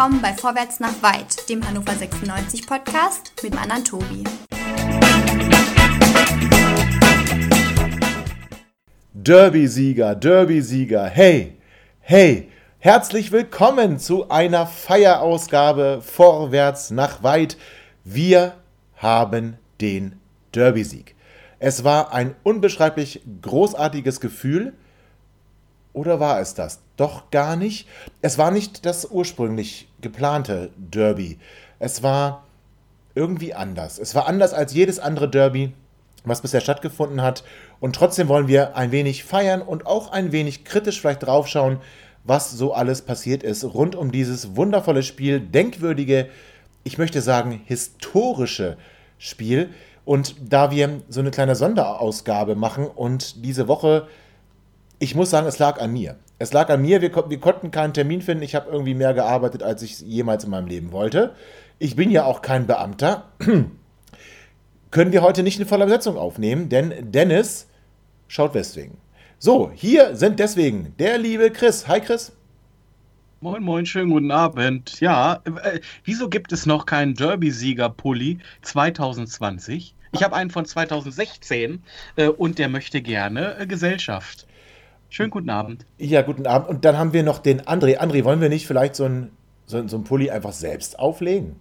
willkommen bei Vorwärts nach Weit, dem Hannover 96 Podcast mit dem anderen Tobi. Derby-Sieger, Derby-Sieger, hey, hey, herzlich willkommen zu einer Feierausgabe Vorwärts nach Weit. Wir haben den Derby-Sieg. Es war ein unbeschreiblich großartiges Gefühl. Oder war es das? Doch gar nicht. Es war nicht das ursprünglich geplante Derby. Es war irgendwie anders. Es war anders als jedes andere Derby, was bisher stattgefunden hat. Und trotzdem wollen wir ein wenig feiern und auch ein wenig kritisch vielleicht draufschauen, was so alles passiert ist rund um dieses wundervolle Spiel, denkwürdige, ich möchte sagen, historische Spiel. Und da wir so eine kleine Sonderausgabe machen und diese Woche, ich muss sagen, es lag an mir. Es lag an mir, wir, wir konnten keinen Termin finden. Ich habe irgendwie mehr gearbeitet, als ich jemals in meinem Leben wollte. Ich bin ja auch kein Beamter. Können wir heute nicht eine volle Besetzung aufnehmen, denn Dennis schaut weswegen. So, hier sind deswegen der liebe Chris. Hi Chris. Moin, moin, schönen guten Abend. Ja, äh, wieso gibt es noch keinen Derby-Sieger-Pulli 2020? Ich habe einen von 2016 äh, und der möchte gerne äh, Gesellschaft. Schönen guten Abend. Ja, guten Abend. Und dann haben wir noch den André. André, wollen wir nicht vielleicht so ein, so, so ein Pulli einfach selbst auflegen?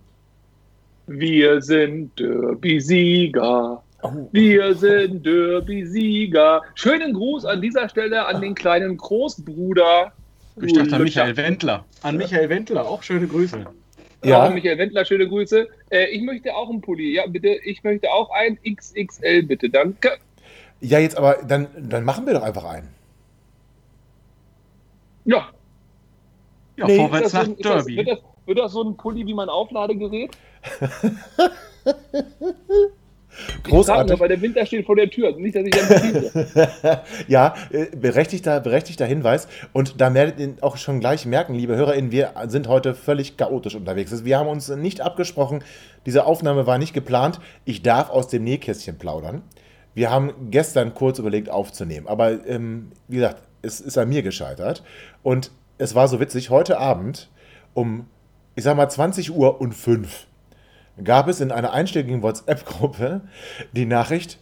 Wir sind Derby-Sieger. Oh. Wir sind Derby-Sieger. Schönen Gruß an dieser Stelle an den kleinen Großbruder ich dachte an Michael Wendler. An Michael Wendler, auch schöne Grüße. Ja. Auch Michael Wendler, schöne Grüße. Äh, ich möchte auch einen Pulli. Ja, bitte. Ich möchte auch ein XXL, bitte. Danke. Ja, jetzt aber, dann, dann machen wir doch einfach einen. Ja. Ja, nee, vorwärts nach so Derby. Das, wird, das, wird das so ein Pulli wie mein Aufladegerät? Großartig. Ich weil der Winter steht vor der Tür. Also nicht, dass ich dann Ja, äh, berechtigter, berechtigter Hinweis. Und da werdet ihr auch schon gleich merken, liebe HörerInnen, wir sind heute völlig chaotisch unterwegs. Wir haben uns nicht abgesprochen. Diese Aufnahme war nicht geplant. Ich darf aus dem Nähkästchen plaudern. Wir haben gestern kurz überlegt aufzunehmen. Aber ähm, wie gesagt, es ist an mir gescheitert. Und es war so witzig. Heute Abend um, ich sag mal, 20 Uhr und 5 gab es in einer einstelligen WhatsApp-Gruppe die Nachricht,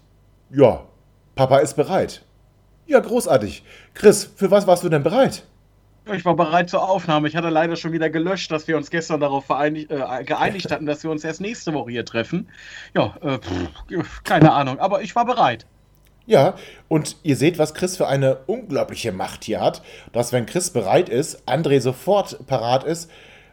ja, Papa ist bereit. Ja, großartig. Chris, für was warst du denn bereit? Ich war bereit zur Aufnahme. Ich hatte leider schon wieder gelöscht, dass wir uns gestern darauf äh, geeinigt hatten, dass wir uns erst nächste Woche hier treffen. Ja, äh, pff, keine Ahnung, aber ich war bereit. Ja, und ihr seht, was Chris für eine unglaubliche Macht hier hat, dass wenn Chris bereit ist, André sofort parat ist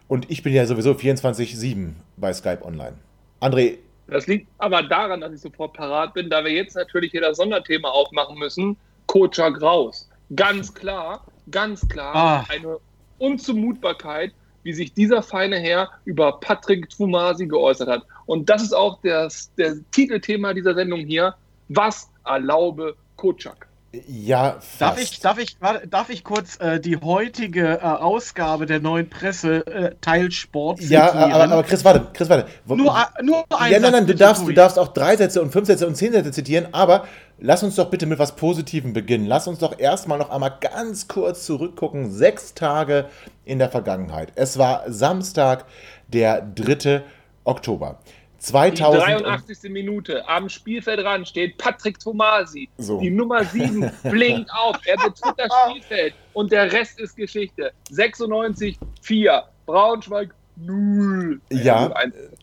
und ich bin ja sowieso 24-7 bei Skype Online. André. Das liegt aber daran, dass ich sofort parat bin, da wir jetzt natürlich hier das Sonderthema aufmachen müssen. Coacher Graus. Ganz klar, ganz klar ah. eine Unzumutbarkeit, wie sich dieser feine Herr über Patrick Twumasi geäußert hat. Und das ist auch das, der Titelthema dieser Sendung hier. Was erlaube Kotschak? Ja, fast. Darf ich, darf ich, darf ich kurz äh, die heutige äh, Ausgabe der neuen Presse äh, Teilsport zitieren? Ja, aber, aber Chris, warte, Chris, warte. Nur, nur ein Ja, nein, nein, du darfst, du darfst auch drei Sätze und fünf Sätze und zehn Sätze zitieren, aber lass uns doch bitte mit was Positivem beginnen. Lass uns doch erstmal noch einmal ganz kurz zurückgucken. Sechs Tage in der Vergangenheit. Es war Samstag, der 3. Oktober. 2000 die 83. Minute. Am Spielfeldrand steht Patrick Tomasi. So. Die Nummer 7 blinkt auf. Er betritt das Spielfeld. Und der Rest ist Geschichte. 96, 4. Braunschweig 0. Ja.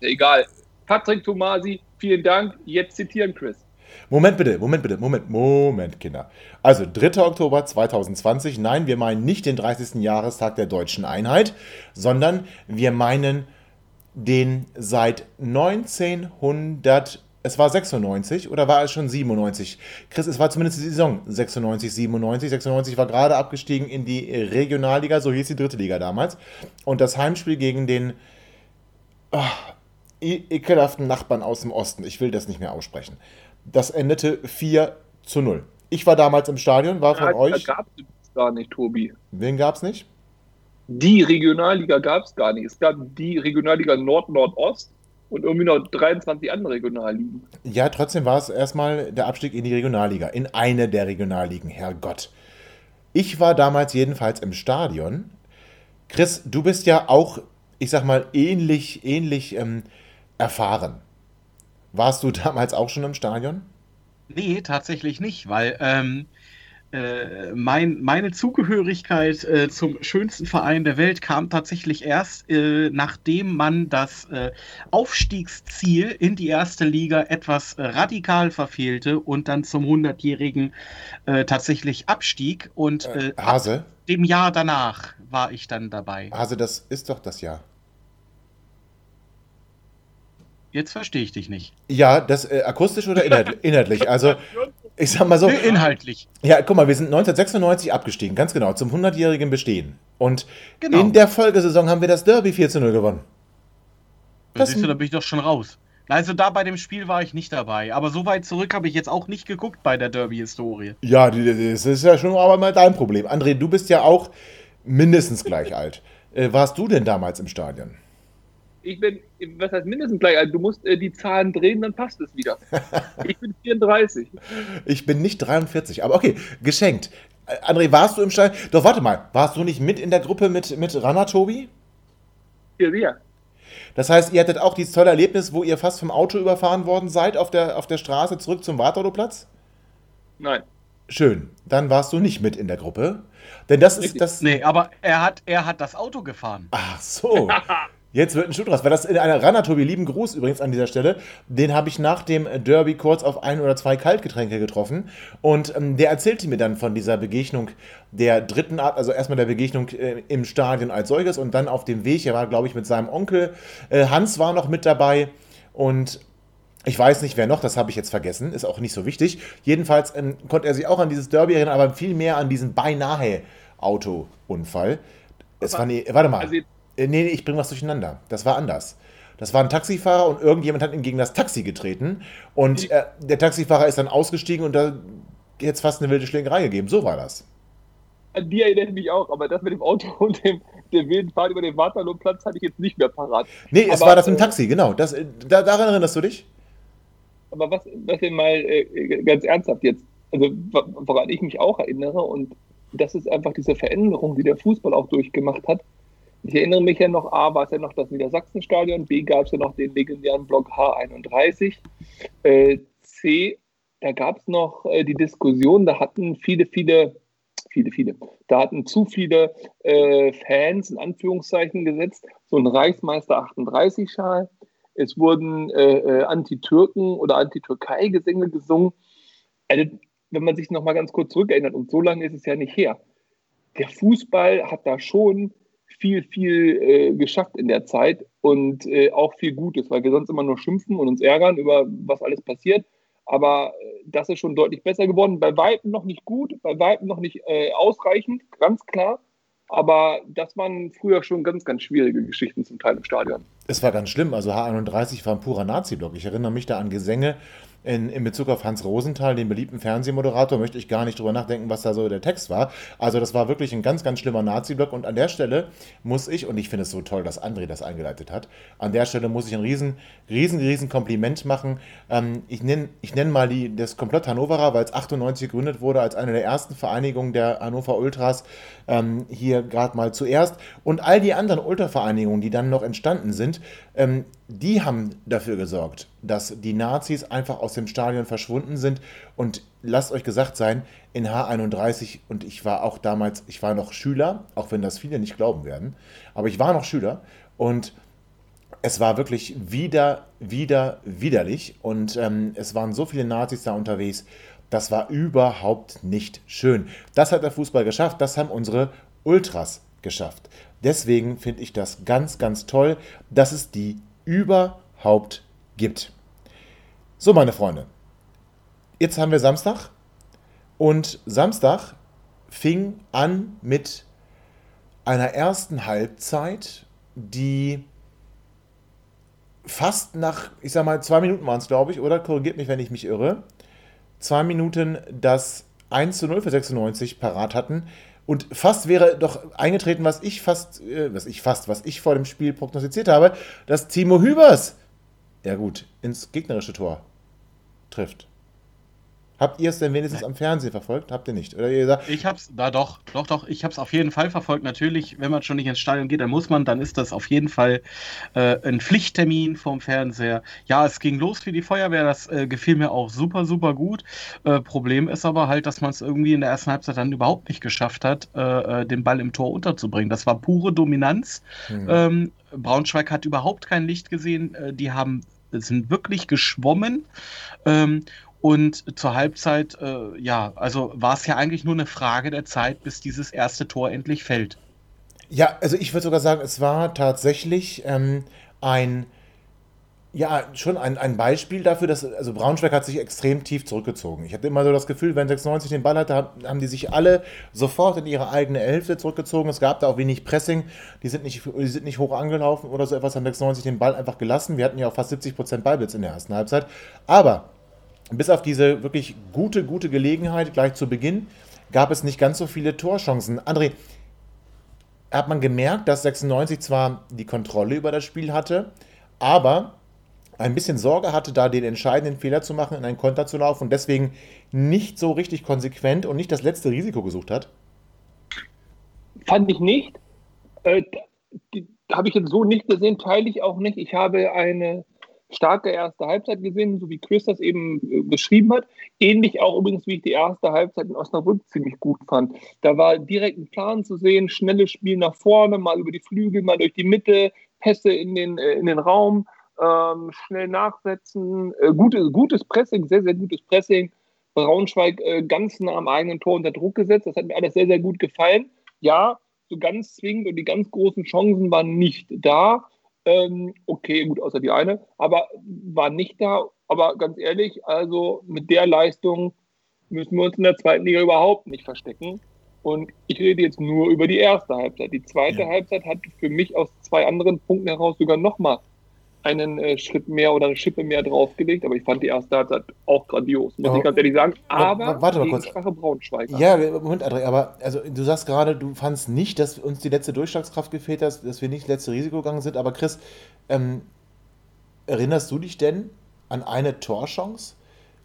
Egal. Patrick Tomasi, vielen Dank. Jetzt zitieren, Chris. Moment bitte, Moment bitte, Moment, Moment, Kinder. Also 3. Oktober 2020. Nein, wir meinen nicht den 30. Jahrestag der deutschen Einheit, sondern wir meinen den seit 1900, es war 96 oder war es schon 97? Chris, es war zumindest die Saison 96, 97. 96 war gerade abgestiegen in die Regionalliga, so hieß die dritte Liga damals. Und das Heimspiel gegen den oh, ekelhaften Nachbarn aus dem Osten, ich will das nicht mehr aussprechen, das endete 4 zu 0. Ich war damals im Stadion, war von ja, euch. Da gab es gar nicht, Tobi. Wen gab es nicht? Die Regionalliga gab es gar nicht. Es gab die Regionalliga Nord-Nordost und irgendwie noch 23 andere Regionalligen. Ja, trotzdem war es erstmal der Abstieg in die Regionalliga, in eine der Regionalligen, Herrgott. Ich war damals jedenfalls im Stadion. Chris, du bist ja auch ich sag mal, ähnlich, ähnlich ähm, erfahren. Warst du damals auch schon im Stadion? Nee, tatsächlich nicht, weil ähm, äh, mein, meine Zugehörigkeit äh, zum schönsten Verein der Welt kam tatsächlich erst, äh, nachdem man das äh, Aufstiegsziel in die erste Liga etwas äh, radikal verfehlte und dann zum 100-jährigen tatsächlich abstieg. Und Hase? dem Jahr danach war ich dann dabei. Hase, das ist doch das Jahr. Jetzt verstehe ich dich nicht. Ja, das äh, akustisch oder inhaltlich? Also, ich sag mal so. Inhaltlich. Ja, guck mal, wir sind 1996 abgestiegen, ganz genau, zum 100-jährigen Bestehen. Und genau. in der Folgesaison haben wir das Derby 4 zu 0 gewonnen. Das siehst du, da bin ich doch schon raus. Also da bei dem Spiel war ich nicht dabei. Aber so weit zurück habe ich jetzt auch nicht geguckt bei der Derby-Historie. Ja, das ist ja schon aber mal dein Problem. André, du bist ja auch mindestens gleich alt. Äh, warst du denn damals im Stadion? Ich bin, was heißt mindestens gleich alt? Du musst äh, die Zahlen drehen, dann passt es wieder. ich bin 34. Ich bin nicht 43, aber okay, geschenkt. Äh, André, warst du im Stall? Doch, warte mal, warst du nicht mit in der Gruppe mit, mit Rana, Tobi? Ja, wir. Das heißt, ihr hattet auch dieses tolle Erlebnis, wo ihr fast vom Auto überfahren worden seid auf der, auf der Straße zurück zum Wartautoplatz? Nein. Schön. Dann warst du nicht mit in der Gruppe. Denn das Richtig. ist das. Nee, aber er hat, er hat das Auto gefahren. Ach so. Jetzt wird ein Schuh draus. Weil das in einer Runner, Tobi, lieben Gruß übrigens an dieser Stelle. Den habe ich nach dem Derby kurz auf ein oder zwei Kaltgetränke getroffen. Und ähm, der erzählte mir dann von dieser Begegnung der dritten Art, also erstmal der Begegnung äh, im Stadion als solches und dann auf dem Weg. Er war, glaube ich, mit seinem Onkel. Äh, Hans war noch mit dabei. Und ich weiß nicht, wer noch, das habe ich jetzt vergessen, ist auch nicht so wichtig. Jedenfalls ähm, konnte er sich auch an dieses Derby erinnern, aber viel mehr an diesen beinahe Autounfall. Es war, nee, warte mal. Also äh, nee, nee, ich bringe was durcheinander. Das war anders. Das war ein Taxifahrer und irgendjemand hat ihm gegen das Taxi getreten. Und äh, der Taxifahrer ist dann ausgestiegen und da es fast eine wilde Schlägerei gegeben. So war das. An die erinnere ich mich auch, aber das mit dem Auto und dem, der wilden Fahrt über den Waterloo-Platz hatte ich jetzt nicht mehr parat. Nee, es aber, war das im äh, Taxi, genau. Das, äh, da, daran erinnerst du dich? Aber was, was denn mal äh, ganz ernsthaft jetzt, also woran ich mich auch erinnere, und das ist einfach diese Veränderung, die der Fußball auch durchgemacht hat ich erinnere mich ja noch, A war es ja noch das Niedersachsenstadion, B gab es ja noch den legendären Block H31, äh, C, da gab es noch äh, die Diskussion, da hatten viele, viele, viele, viele, da hatten zu viele äh, Fans in Anführungszeichen gesetzt, so ein Reichsmeister 38-Schal. Es wurden äh, äh, Anti-Türken oder Anti-Türkei-Gesänge gesungen. Also, wenn man sich noch mal ganz kurz zurückerinnert, und so lange ist es ja nicht her, der Fußball hat da schon viel, viel äh, geschafft in der Zeit und äh, auch viel Gutes, weil wir sonst immer nur schimpfen und uns ärgern über was alles passiert. Aber äh, das ist schon deutlich besser geworden. Bei Weitem noch nicht gut, bei Weitem noch nicht äh, ausreichend, ganz klar. Aber das waren früher schon ganz, ganz schwierige Geschichten zum Teil im Stadion. Es war ganz schlimm. Also H31 war ein purer Nazi-Block. Ich erinnere mich da an Gesänge, in, in Bezug auf Hans Rosenthal, den beliebten Fernsehmoderator, möchte ich gar nicht drüber nachdenken, was da so der Text war. Also das war wirklich ein ganz, ganz schlimmer Nazi-Block. Und an der Stelle muss ich, und ich finde es so toll, dass André das eingeleitet hat, an der Stelle muss ich ein riesen, riesen, riesen Kompliment machen. Ähm, ich nenne ich nenn mal die, das Komplott Hannoverer, weil es 98 gegründet wurde als eine der ersten Vereinigungen der Hannover Ultras ähm, hier gerade mal zuerst. Und all die anderen Ultravereinigungen, die dann noch entstanden sind, ähm, die haben dafür gesorgt, dass die Nazis einfach aus dem Stadion verschwunden sind. Und lasst euch gesagt sein, in H31, und ich war auch damals, ich war noch Schüler, auch wenn das viele nicht glauben werden, aber ich war noch Schüler und es war wirklich wieder, wieder, widerlich. Und ähm, es waren so viele Nazis da unterwegs. Das war überhaupt nicht schön. Das hat der Fußball geschafft. Das haben unsere Ultras geschafft. Deswegen finde ich das ganz, ganz toll, dass es die überhaupt gibt. So, meine Freunde, jetzt haben wir Samstag und Samstag fing an mit einer ersten Halbzeit, die fast nach, ich sag mal, zwei Minuten waren es, glaube ich, oder? Korrigiert mich, wenn ich mich irre. Zwei Minuten das 1 zu 0 für 96 parat hatten. Und fast wäre doch eingetreten, was ich fast, äh, was ich fast, was ich vor dem Spiel prognostiziert habe, dass Timo Hübers, ja gut, ins gegnerische Tor trifft. Habt ihr es denn wenigstens am Fernsehen verfolgt? Habt ihr nicht? Oder ihr sagt, ich hab's, da doch, doch, doch, ich hab's auf jeden Fall verfolgt. Natürlich, wenn man schon nicht ins Stadion geht, dann muss man, dann ist das auf jeden Fall äh, ein Pflichttermin vom Fernseher. Ja, es ging los für die Feuerwehr, das äh, gefiel mir auch super, super gut. Äh, Problem ist aber halt, dass man es irgendwie in der ersten Halbzeit dann überhaupt nicht geschafft hat, äh, äh, den Ball im Tor unterzubringen. Das war pure Dominanz. Hm. Ähm, Braunschweig hat überhaupt kein Licht gesehen. Äh, die haben sind wirklich geschwommen. Ähm, und zur Halbzeit, äh, ja, also war es ja eigentlich nur eine Frage der Zeit, bis dieses erste Tor endlich fällt. Ja, also ich würde sogar sagen, es war tatsächlich ähm, ein, ja, schon ein, ein Beispiel dafür, dass, also Braunschweig hat sich extrem tief zurückgezogen. Ich hatte immer so das Gefühl, wenn 96 den Ball hatte, haben die sich alle sofort in ihre eigene Hälfte zurückgezogen. Es gab da auch wenig Pressing. Die sind nicht, die sind nicht hoch angelaufen oder so etwas, haben 96 den Ball einfach gelassen. Wir hatten ja auch fast 70% Ballbesitz in der ersten Halbzeit. Aber bis auf diese wirklich gute, gute Gelegenheit gleich zu Beginn gab es nicht ganz so viele Torchancen. André, hat man gemerkt, dass 96 zwar die Kontrolle über das Spiel hatte, aber ein bisschen Sorge hatte, da den entscheidenden Fehler zu machen, in einen Konter zu laufen und deswegen nicht so richtig konsequent und nicht das letzte Risiko gesucht hat? Fand ich nicht. Äh, habe ich jetzt so nicht gesehen, teile ich auch nicht. Ich habe eine starke erste Halbzeit gesehen, so wie Chris das eben äh, beschrieben hat. Ähnlich auch übrigens, wie ich die erste Halbzeit in Osnabrück ziemlich gut fand. Da war direkt ein Plan zu sehen, schnelles Spiel nach vorne, mal über die Flügel, mal durch die Mitte, Pässe in den, äh, in den Raum, ähm, schnell nachsetzen, äh, gute, gutes Pressing, sehr, sehr gutes Pressing. Braunschweig äh, ganz nah am eigenen Tor unter Druck gesetzt. Das hat mir alles sehr, sehr gut gefallen. Ja, so ganz zwingend und die ganz großen Chancen waren nicht da. Ähm, okay, gut, außer die eine, aber war nicht da. Aber ganz ehrlich, also mit der Leistung müssen wir uns in der zweiten Liga überhaupt nicht verstecken. Und ich rede jetzt nur über die erste Halbzeit. Die zweite ja. Halbzeit hat für mich aus zwei anderen Punkten heraus sogar nochmal einen äh, Schritt mehr oder eine Schippe mehr draufgelegt, aber ich fand die erste Halbzeit auch grandios, muss oh, ich ganz ehrlich sagen. Aber warte mal kurz. schwache Braunschweiger. Ja, Moment, André, aber also du sagst gerade, du fandst nicht, dass uns die letzte Durchschlagskraft gefehlt hat, dass wir nicht das letzte Risiko gegangen sind, aber Chris, ähm, erinnerst du dich denn an eine Torchance?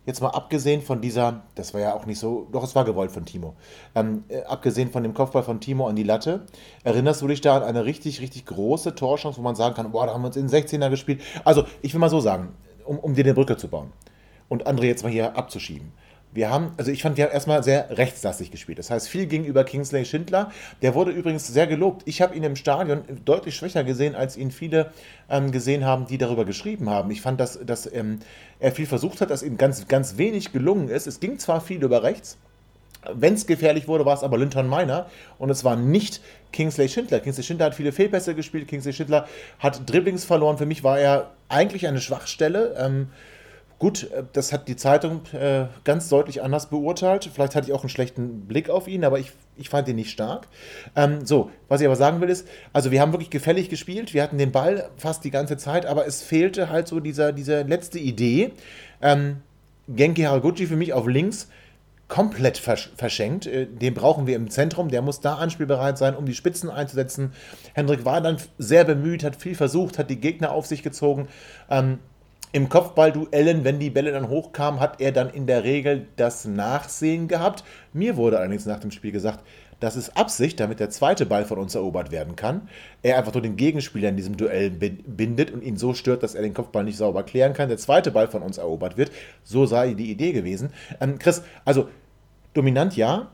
Jetzt mal abgesehen von dieser, das war ja auch nicht so, doch es war gewollt von Timo, ähm, äh, abgesehen von dem Kopfball von Timo an die Latte, erinnerst du dich da an eine richtig, richtig große Torchance, wo man sagen kann, boah, da haben wir uns in den 16er gespielt. Also, ich will mal so sagen, um, um dir eine Brücke zu bauen und André jetzt mal hier abzuschieben wir haben, also ich fand, wir haben erstmal sehr rechtslastig gespielt. Das heißt, viel gegenüber Kingsley Schindler. Der wurde übrigens sehr gelobt. Ich habe ihn im Stadion deutlich schwächer gesehen, als ihn viele ähm, gesehen haben, die darüber geschrieben haben. Ich fand, dass, dass ähm, er viel versucht hat, dass ihm ganz, ganz wenig gelungen ist. Es ging zwar viel über rechts, wenn es gefährlich wurde, war es aber Linton Miner und es war nicht Kingsley Schindler. Kingsley Schindler hat viele Fehlpässe gespielt, Kingsley Schindler hat Dribblings verloren. Für mich war er eigentlich eine Schwachstelle. Ähm, Gut, äh, das hat die Zeitung äh, ganz deutlich anders beurteilt. Vielleicht hatte ich auch einen schlechten Blick auf ihn, aber ich, ich fand ihn nicht stark. Ähm, so, was ich aber sagen will ist, also wir haben wirklich gefällig gespielt, wir hatten den Ball fast die ganze Zeit, aber es fehlte halt so dieser, diese letzte Idee. Ähm, Genki Haraguchi für mich auf links komplett versch verschenkt. Äh, den brauchen wir im Zentrum, der muss da anspielbereit sein, um die Spitzen einzusetzen. Hendrik war dann sehr bemüht, hat viel versucht, hat die Gegner auf sich gezogen. Ähm, im Kopfballduellen, wenn die Bälle dann hochkamen, hat er dann in der Regel das Nachsehen gehabt. Mir wurde allerdings nach dem Spiel gesagt, das ist Absicht, damit der zweite Ball von uns erobert werden kann. Er einfach nur den Gegenspieler in diesem Duell bindet und ihn so stört, dass er den Kopfball nicht sauber klären kann. Der zweite Ball von uns erobert wird. So sei die Idee gewesen. Ähm, Chris, also dominant ja,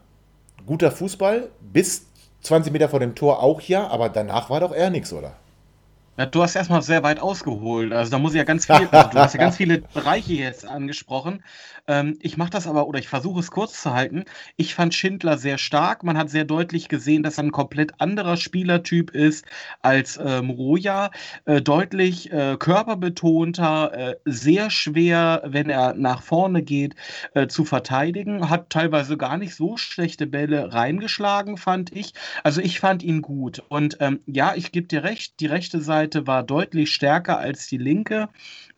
guter Fußball, bis 20 Meter vor dem Tor auch ja, aber danach war doch eher nichts, oder? Ja, du hast erstmal sehr weit ausgeholt. Also da muss ich ja ganz viel, also du hast ja ganz viele Bereiche jetzt angesprochen. Ähm, ich mache das aber, oder ich versuche es kurz zu halten. Ich fand Schindler sehr stark. Man hat sehr deutlich gesehen, dass er ein komplett anderer Spielertyp ist als ähm, Roja. Äh, deutlich äh, körperbetonter, äh, sehr schwer, wenn er nach vorne geht, äh, zu verteidigen. Hat teilweise gar nicht so schlechte Bälle reingeschlagen, fand ich. Also ich fand ihn gut. Und ähm, ja, ich gebe dir recht, die rechte Seite Seite war deutlich stärker als die linke.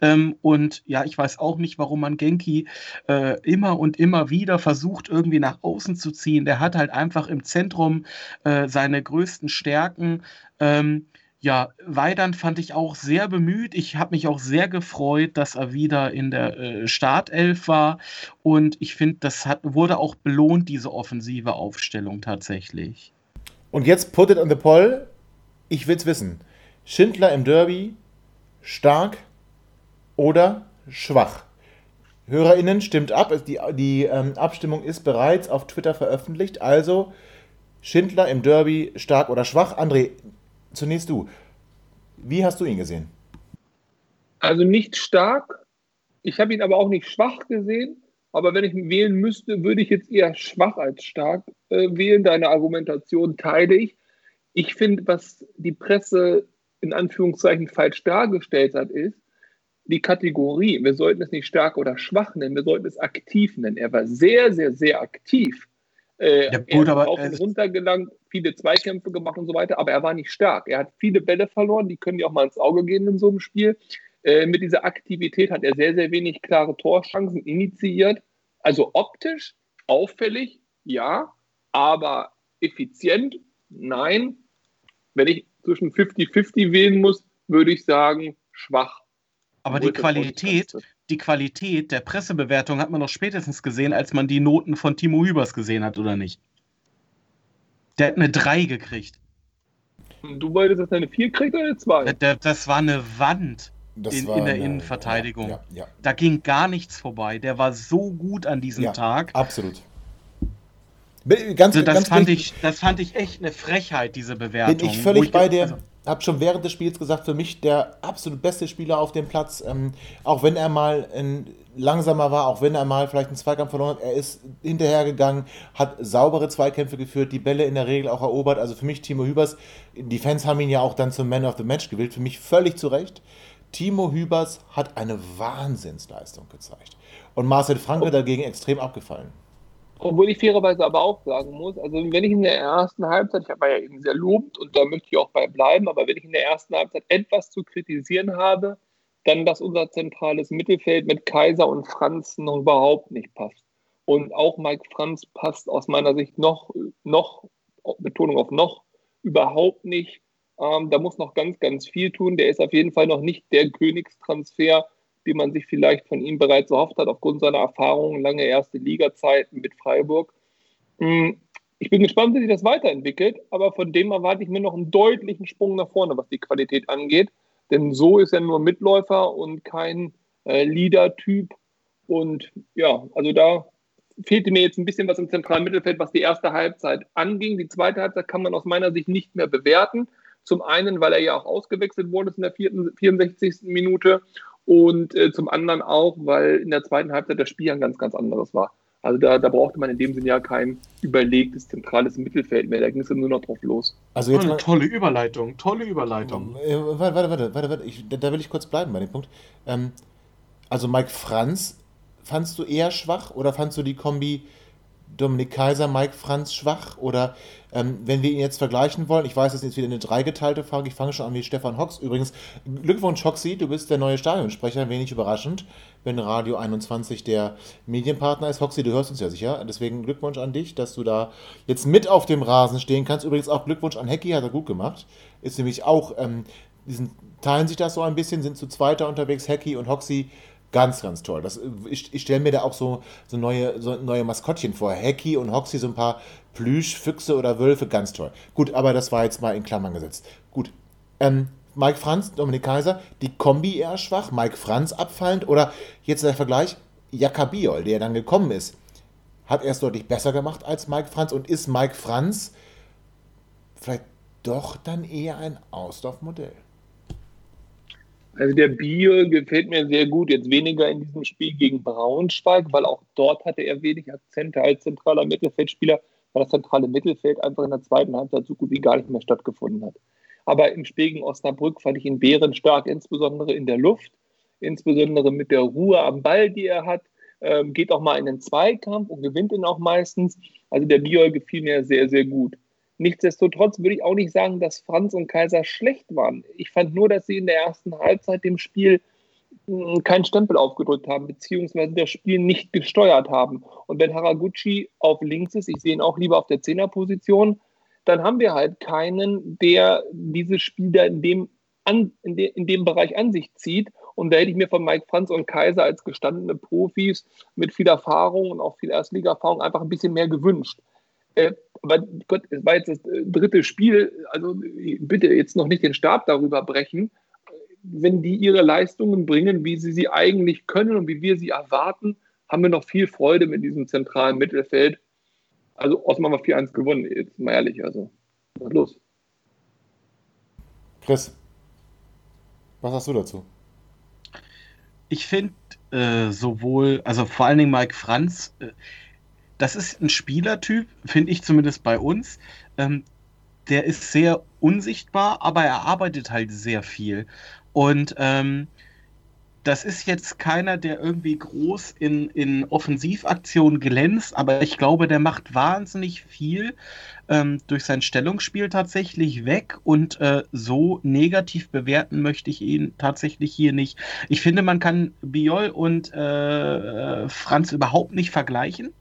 Ähm, und ja, ich weiß auch nicht, warum man Genki äh, immer und immer wieder versucht, irgendwie nach außen zu ziehen. Der hat halt einfach im Zentrum äh, seine größten Stärken. Ähm, Ja, Weidand fand ich auch sehr bemüht. Ich habe mich auch sehr gefreut, dass er wieder in der äh, Startelf war. Und ich finde, das hat, wurde auch belohnt, diese offensive Aufstellung tatsächlich. Und jetzt put it on the poll. Ich will's wissen. Schindler im Derby stark oder schwach? HörerInnen stimmt ab. Die, die ähm, Abstimmung ist bereits auf Twitter veröffentlicht. Also Schindler im Derby stark oder schwach? André, zunächst du. Wie hast du ihn gesehen? Also nicht stark. Ich habe ihn aber auch nicht schwach gesehen. Aber wenn ich wählen müsste, würde ich jetzt eher schwach als stark äh, wählen. Deine Argumentation teile ich. Ich finde, was die Presse in Anführungszeichen falsch dargestellt hat, ist die Kategorie. Wir sollten es nicht stark oder schwach nennen, wir sollten es aktiv nennen. Er war sehr, sehr, sehr aktiv. Äh, ja, gut, er hat auf und runter gelangt, viele Zweikämpfe gemacht und so weiter, aber er war nicht stark. Er hat viele Bälle verloren, die können ja auch mal ins Auge gehen in so einem Spiel. Äh, mit dieser Aktivität hat er sehr, sehr wenig klare Torchancen initiiert. Also optisch auffällig, ja, aber effizient, nein. Wenn ich zwischen 50-50 wählen muss, würde ich sagen, schwach. Aber die Qualität, die Qualität der Pressebewertung hat man doch spätestens gesehen, als man die Noten von Timo Hübers gesehen hat, oder nicht? Der hat eine 3 gekriegt. Und du wolltest, dass er eine 4 kriegt oder eine 2? Das, das war eine Wand in, in, der eine, Innenverteidigung. Ja, ja, ja. Da ging gar nichts vorbei. Der war so gut an diesem Tag. Absolut. Ganz, also das, ganz fand ich, das fand ich echt eine Frechheit, diese Bewertung. Bin ich völlig ich bei dir. Also, habe schon während des Spiels gesagt, für mich der absolut beste Spieler auf dem Platz. Ähm, auch wenn er mal ein, langsamer war, auch wenn er mal vielleicht einen Zweikampf verloren hat, er ist hinterhergegangen, hat saubere Zweikämpfe geführt, die Bälle in der Regel auch erobert. Also für mich Timo Hübers, die Fans haben ihn ja auch dann zum Man of the Match gewählt, für mich völlig zu Recht. Timo Hübers hat eine Wahnsinnsleistung gezeigt. Und Marcel Franke dagegen extrem abgefallen. Obwohl ich fairerweise aber auch sagen muss, also wenn ich in der ersten Halbzeit, ich war ja eben sehr lobend und da möchte ich auch bei bleiben, aber wenn ich in der ersten Halbzeit etwas zu kritisieren habe, dann, dass unser zentrales Mittelfeld mit Kaiser und Franz noch überhaupt nicht passt. Und auch Mike Franz passt aus meiner Sicht noch, noch Betonung auf noch, überhaupt nicht. Ähm, da muss noch ganz, ganz viel tun. Der ist auf jeden Fall noch nicht der Königstransfer, wie man sich vielleicht von ihm bereits erhofft hat, aufgrund seiner Erfahrungen, lange erste Liga-Zeiten mit Freiburg. Hm, ich bin gespannt, wie sich das weiterentwickelt, aber von dem erwarte ich mir noch einen deutlichen Sprung nach vorne, was die Qualität angeht. Denn so ist er nur Mitläufer und kein äh, Leader-Typ. Und ja, also da fehlte mir jetzt ein bisschen was im zentralen Mittelfeld, was die erste Halbzeit anging. Die zweite Halbzeit kann man aus meiner Sicht nicht mehr bewerten. Zum einen, weil er ja auch ausgewechselt wurde in der 64. Minute und äh, zum anderen auch, weil in der zweiten Halbzeit das Spiel ein ganz, ganz anderes war. Also da, da brauchte man in dem Sinne ja kein überlegtes zentrales Mittelfeld mehr. Da ging es nur noch drauf los. Also jetzt eine tolle Überleitung, tolle Überleitung. Äh, warte, warte, warte, warte, warte. Ich, da will ich kurz bleiben bei dem Punkt. Ähm, also Mike Franz, fandst du eher schwach oder fandst du die Kombi Dominik Kaiser, Mike Franz schwach? Oder ähm, wenn wir ihn jetzt vergleichen wollen, ich weiß, das ist jetzt wieder eine dreigeteilte Frage, ich fange schon an wie Stefan Hox. Übrigens, Glückwunsch Hoxi, du bist der neue Stadionsprecher, wenig überraschend, wenn Radio 21 der Medienpartner ist. Hoxi, du hörst uns ja sicher, deswegen Glückwunsch an dich, dass du da jetzt mit auf dem Rasen stehen kannst. Übrigens auch Glückwunsch an Hecki, hat er gut gemacht. Ist nämlich auch, ähm, diesen, teilen sich das so ein bisschen, sind zu zweiter unterwegs, Hecki und Hoxi Ganz, ganz toll. Das, ich ich stelle mir da auch so, so, neue, so neue Maskottchen vor. Hacky und Hoxie, so ein paar Plüschfüchse oder Wölfe, ganz toll. Gut, aber das war jetzt mal in Klammern gesetzt. Gut. Ähm, Mike Franz, Dominik Kaiser, die Kombi eher schwach, Mike Franz abfallend oder jetzt der Vergleich, Jakabiol, der dann gekommen ist, hat er es deutlich besser gemacht als Mike Franz und ist Mike Franz vielleicht doch dann eher ein Ausdorf-Modell? Also der Bier gefällt mir sehr gut. Jetzt weniger in diesem Spiel gegen Braunschweig, weil auch dort hatte er wenig Akzente als zentraler Mittelfeldspieler, weil das zentrale Mittelfeld einfach in der zweiten Halbzeit so gut wie gar nicht mehr stattgefunden hat. Aber im Spiel gegen Osnabrück fand ich ihn bärenstark, insbesondere in der Luft, insbesondere mit der Ruhe am Ball, die er hat. Ähm, geht auch mal in den Zweikampf und gewinnt ihn auch meistens. Also der Biol gefiel mir sehr, sehr gut. Nichtsdestotrotz würde ich auch nicht sagen, dass Franz und Kaiser schlecht waren. Ich fand nur, dass sie in der ersten Halbzeit dem Spiel hm, keinen Stempel aufgedrückt haben, beziehungsweise das Spiel nicht gesteuert haben. Und wenn Haraguchi auf links ist, ich sehe ihn auch lieber auf der Zehnerposition, dann haben wir halt keinen, der diese Spieler in dem, an, in, de, in dem Bereich an sich zieht. Und da hätte ich mir von Mike Franz und Kaiser als gestandene Profis mit viel Erfahrung und auch viel Erstliga-Erfahrung einfach ein bisschen mehr gewünscht. Äh, aber Gott, es war jetzt das äh, dritte Spiel, also bitte jetzt noch nicht den Stab darüber brechen. Wenn die ihre Leistungen bringen, wie sie sie eigentlich können und wie wir sie erwarten, haben wir noch viel Freude mit diesem zentralen Mittelfeld. Also Osman wir 4-1 gewonnen, jetzt mal ehrlich. Also, was los? Chris, was hast du dazu? Ich finde äh, sowohl, also vor allen Dingen Mike Franz, äh, das ist ein Spielertyp, finde ich zumindest bei uns. Ähm, der ist sehr unsichtbar, aber er arbeitet halt sehr viel. Und ähm, das ist jetzt keiner, der irgendwie groß in, in Offensivaktionen glänzt, aber ich glaube, der macht wahnsinnig viel ähm, durch sein Stellungsspiel tatsächlich weg und äh, so negativ bewerten möchte ich ihn tatsächlich hier nicht. Ich finde, man kann Biol und äh, äh Franz überhaupt nicht vergleichen.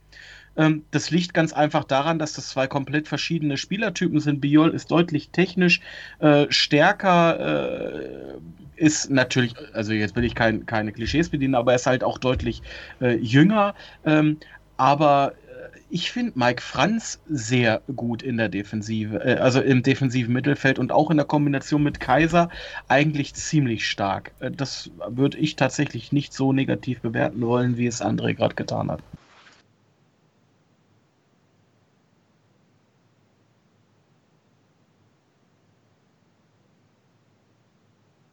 Ähm, das liegt ganz einfach daran, dass das zwei komplett verschiedene Spielertypen sind. Biol ist deutlich technisch äh, stärker, äh, ist natürlich, also jetzt will ich kein, keine Klischees bedienen, aber er ist halt auch deutlich äh, jünger. Ähm, aber äh, ich finde Mike Franz sehr gut in der Defensive, äh, also im defensiven Mittelfeld und auch in der Kombination mit Kaiser eigentlich ziemlich stark. Äh, das würde ich tatsächlich nicht so negativ bewerten wollen, wie es André gerade getan hat.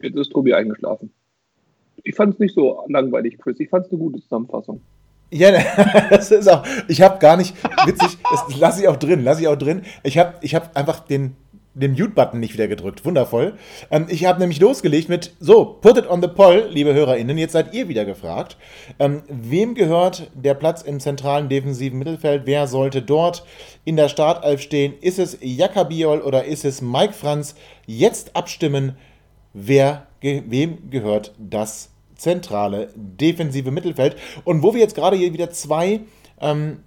Jetzt ist Tobi eingeschlafen. Ich fand es nicht so langweilig, Chris. Ich fand es eine gute Zusammenfassung. Ja, das ist auch. Ich habe gar nicht witzig. Das lasse ich auch drin. Lasse ich auch drin. Ich habe, ich habe einfach den den Mute-Button nicht wieder gedrückt. Wundervoll. Ähm, ich habe nämlich losgelegt mit, so, put it on the poll, liebe HörerInnen. Jetzt seid ihr wieder gefragt. Ähm, wem gehört der Platz im zentralen defensiven Mittelfeld? Wer sollte dort in der Startelf stehen? Ist es Jakabiol oder ist es Mike Franz? Jetzt abstimmen wer, wem gehört das zentrale defensive Mittelfeld. Und wo wir jetzt gerade hier wieder zwei ähm,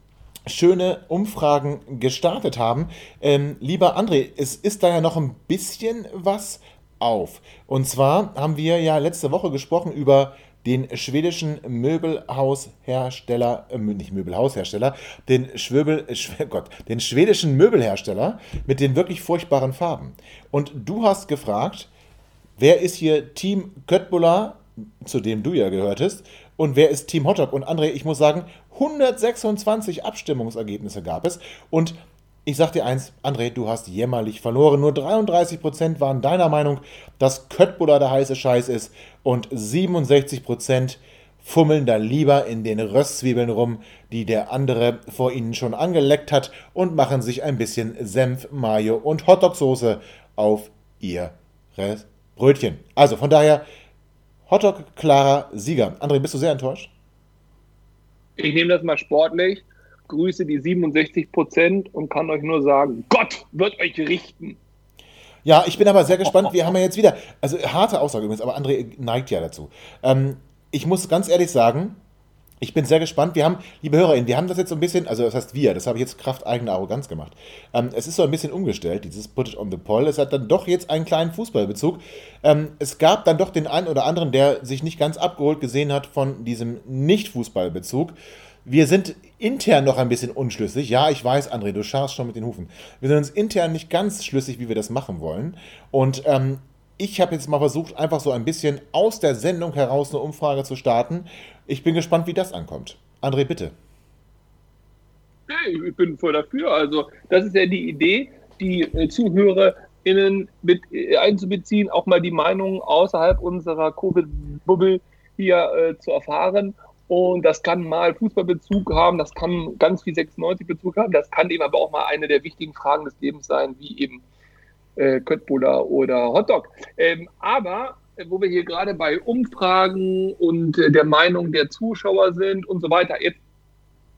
schöne Umfragen gestartet haben, ähm, lieber André, es ist da ja noch ein bisschen was auf. Und zwar haben wir ja letzte Woche gesprochen über den schwedischen Möbelhaushersteller, äh, nicht Möbelhaushersteller, den Schwöbel, äh, Gott, den schwedischen Möbelhersteller mit den wirklich furchtbaren Farben. Und du hast gefragt, wer ist hier Team Köttbullar, zu dem du ja gehörtest, und wer ist Team Hotdog? Und André, ich muss sagen, 126 Abstimmungsergebnisse gab es und ich sag dir eins, André, du hast jämmerlich verloren. Nur 33% waren deiner Meinung, dass Köttbullar der heiße Scheiß ist und 67% fummeln da lieber in den Röstzwiebeln rum, die der andere vor ihnen schon angeleckt hat und machen sich ein bisschen Senf, Mayo und Hotdog-Soße auf ihr Rest Brötchen. Also von daher, Hotdog klarer Sieger. André, bist du sehr enttäuscht? Ich nehme das mal sportlich, grüße die 67 Prozent und kann euch nur sagen, Gott wird euch richten. Ja, ich bin aber sehr gespannt. Wir haben ja jetzt wieder, also harte Aussage übrigens, aber André neigt ja dazu. Ähm, ich muss ganz ehrlich sagen, ich bin sehr gespannt. Wir haben, liebe HörerInnen, wir haben das jetzt so ein bisschen, also das heißt wir, das habe ich jetzt Kraft eigener Arroganz gemacht. Ähm, es ist so ein bisschen umgestellt, dieses Put it on the Poll. Es hat dann doch jetzt einen kleinen Fußballbezug. Ähm, es gab dann doch den einen oder anderen, der sich nicht ganz abgeholt gesehen hat von diesem Nicht-Fußballbezug. Wir sind intern noch ein bisschen unschlüssig. Ja, ich weiß, André, du scharst schon mit den Hufen. Wir sind uns intern nicht ganz schlüssig, wie wir das machen wollen. Und ähm, ich habe jetzt mal versucht, einfach so ein bisschen aus der Sendung heraus eine Umfrage zu starten. Ich bin gespannt, wie das ankommt. André, bitte. Hey, ich bin voll dafür. Also, das ist ja die Idee, die äh, ZuhörerInnen mit äh, einzubeziehen, auch mal die Meinungen außerhalb unserer Covid-Bubble hier äh, zu erfahren. Und das kann mal Fußballbezug haben, das kann ganz viel 96-Bezug haben, das kann eben aber auch mal eine der wichtigen Fragen des Lebens sein, wie eben äh, Köttbullar oder Hotdog. Ähm, aber wo wir hier gerade bei Umfragen und äh, der Meinung der Zuschauer sind und so weiter. Jetzt,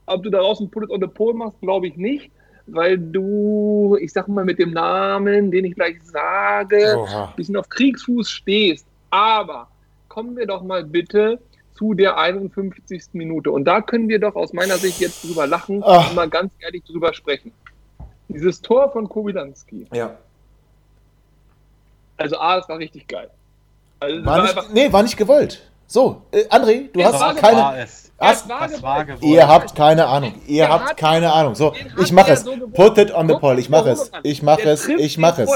ob du daraus ein Put it on the Pole machst, glaube ich nicht, weil du, ich sag mal, mit dem Namen, den ich gleich sage, Oha. ein bisschen auf Kriegsfuß stehst. Aber kommen wir doch mal bitte zu der 51. Minute. Und da können wir doch aus meiner Sicht jetzt drüber lachen Ach. und mal ganz ehrlich drüber sprechen. Dieses Tor von Kobilanski. Ja. Also A, es war richtig geil. Also, war, war nicht, einfach, nee, war nicht gewollt. So, äh, André, du hast keine. War es. Hast, das war gewollt. Ihr habt keine Ahnung. Ihr der habt keine Ahnung. So, ich mache es. So Put it on the poll. Ich mache es. Ich mache es. Ich mache es.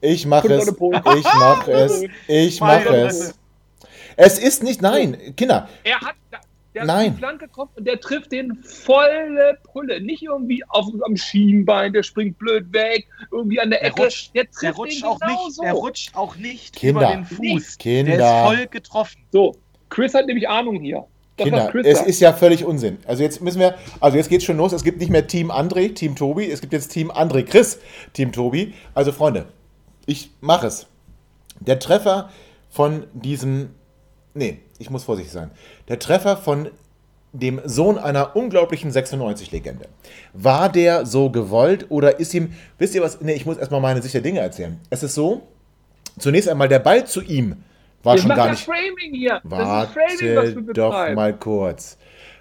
Ich mache es. Ich mache es. Ich mache es. Es ist nicht, nein, Kinder. Er hat, der Nein. die Flanke kommt und der trifft den volle Pulle. Nicht irgendwie auf, am Schienbein, der springt blöd weg, irgendwie an der Ecke. Der rutscht, der trifft der rutscht auch genau nicht, so. Der rutscht auch nicht Kinder. über den Fuß. Kinder. Der ist voll getroffen. So, Chris hat nämlich Ahnung hier. Das Kinder, es ist ja völlig Unsinn. Also jetzt müssen wir, also jetzt geht's schon los. Es gibt nicht mehr Team André, Team Tobi. Es gibt jetzt Team André, Chris, Team Tobi. Also Freunde, ich mache es. Der Treffer von diesem, nee, ich muss vorsichtig sein. Der Treffer von dem Sohn einer unglaublichen 96-Legende. War der so gewollt oder ist ihm, wisst ihr was, nee, ich muss erstmal meine Sicht der Dinge erzählen. Es ist so, zunächst einmal der Ball zu ihm war wir schon gar nicht. Framing hier. Warte Framing, doch mal kurz.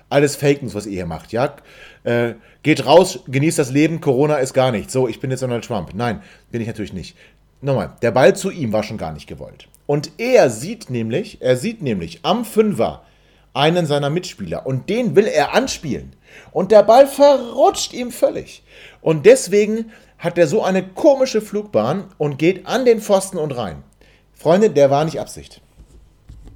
Alles Fake News, was ihr hier macht, ja? Äh, geht raus, genießt das Leben, Corona ist gar nicht. So, ich bin jetzt Donald Trump. Nein, bin ich natürlich nicht. Nochmal, der Ball zu ihm war schon gar nicht gewollt. Und er sieht nämlich, er sieht nämlich am Fünfer einen seiner Mitspieler und den will er anspielen. Und der Ball verrutscht ihm völlig. Und deswegen hat er so eine komische Flugbahn und geht an den Pfosten und rein. Freunde, der war nicht Absicht.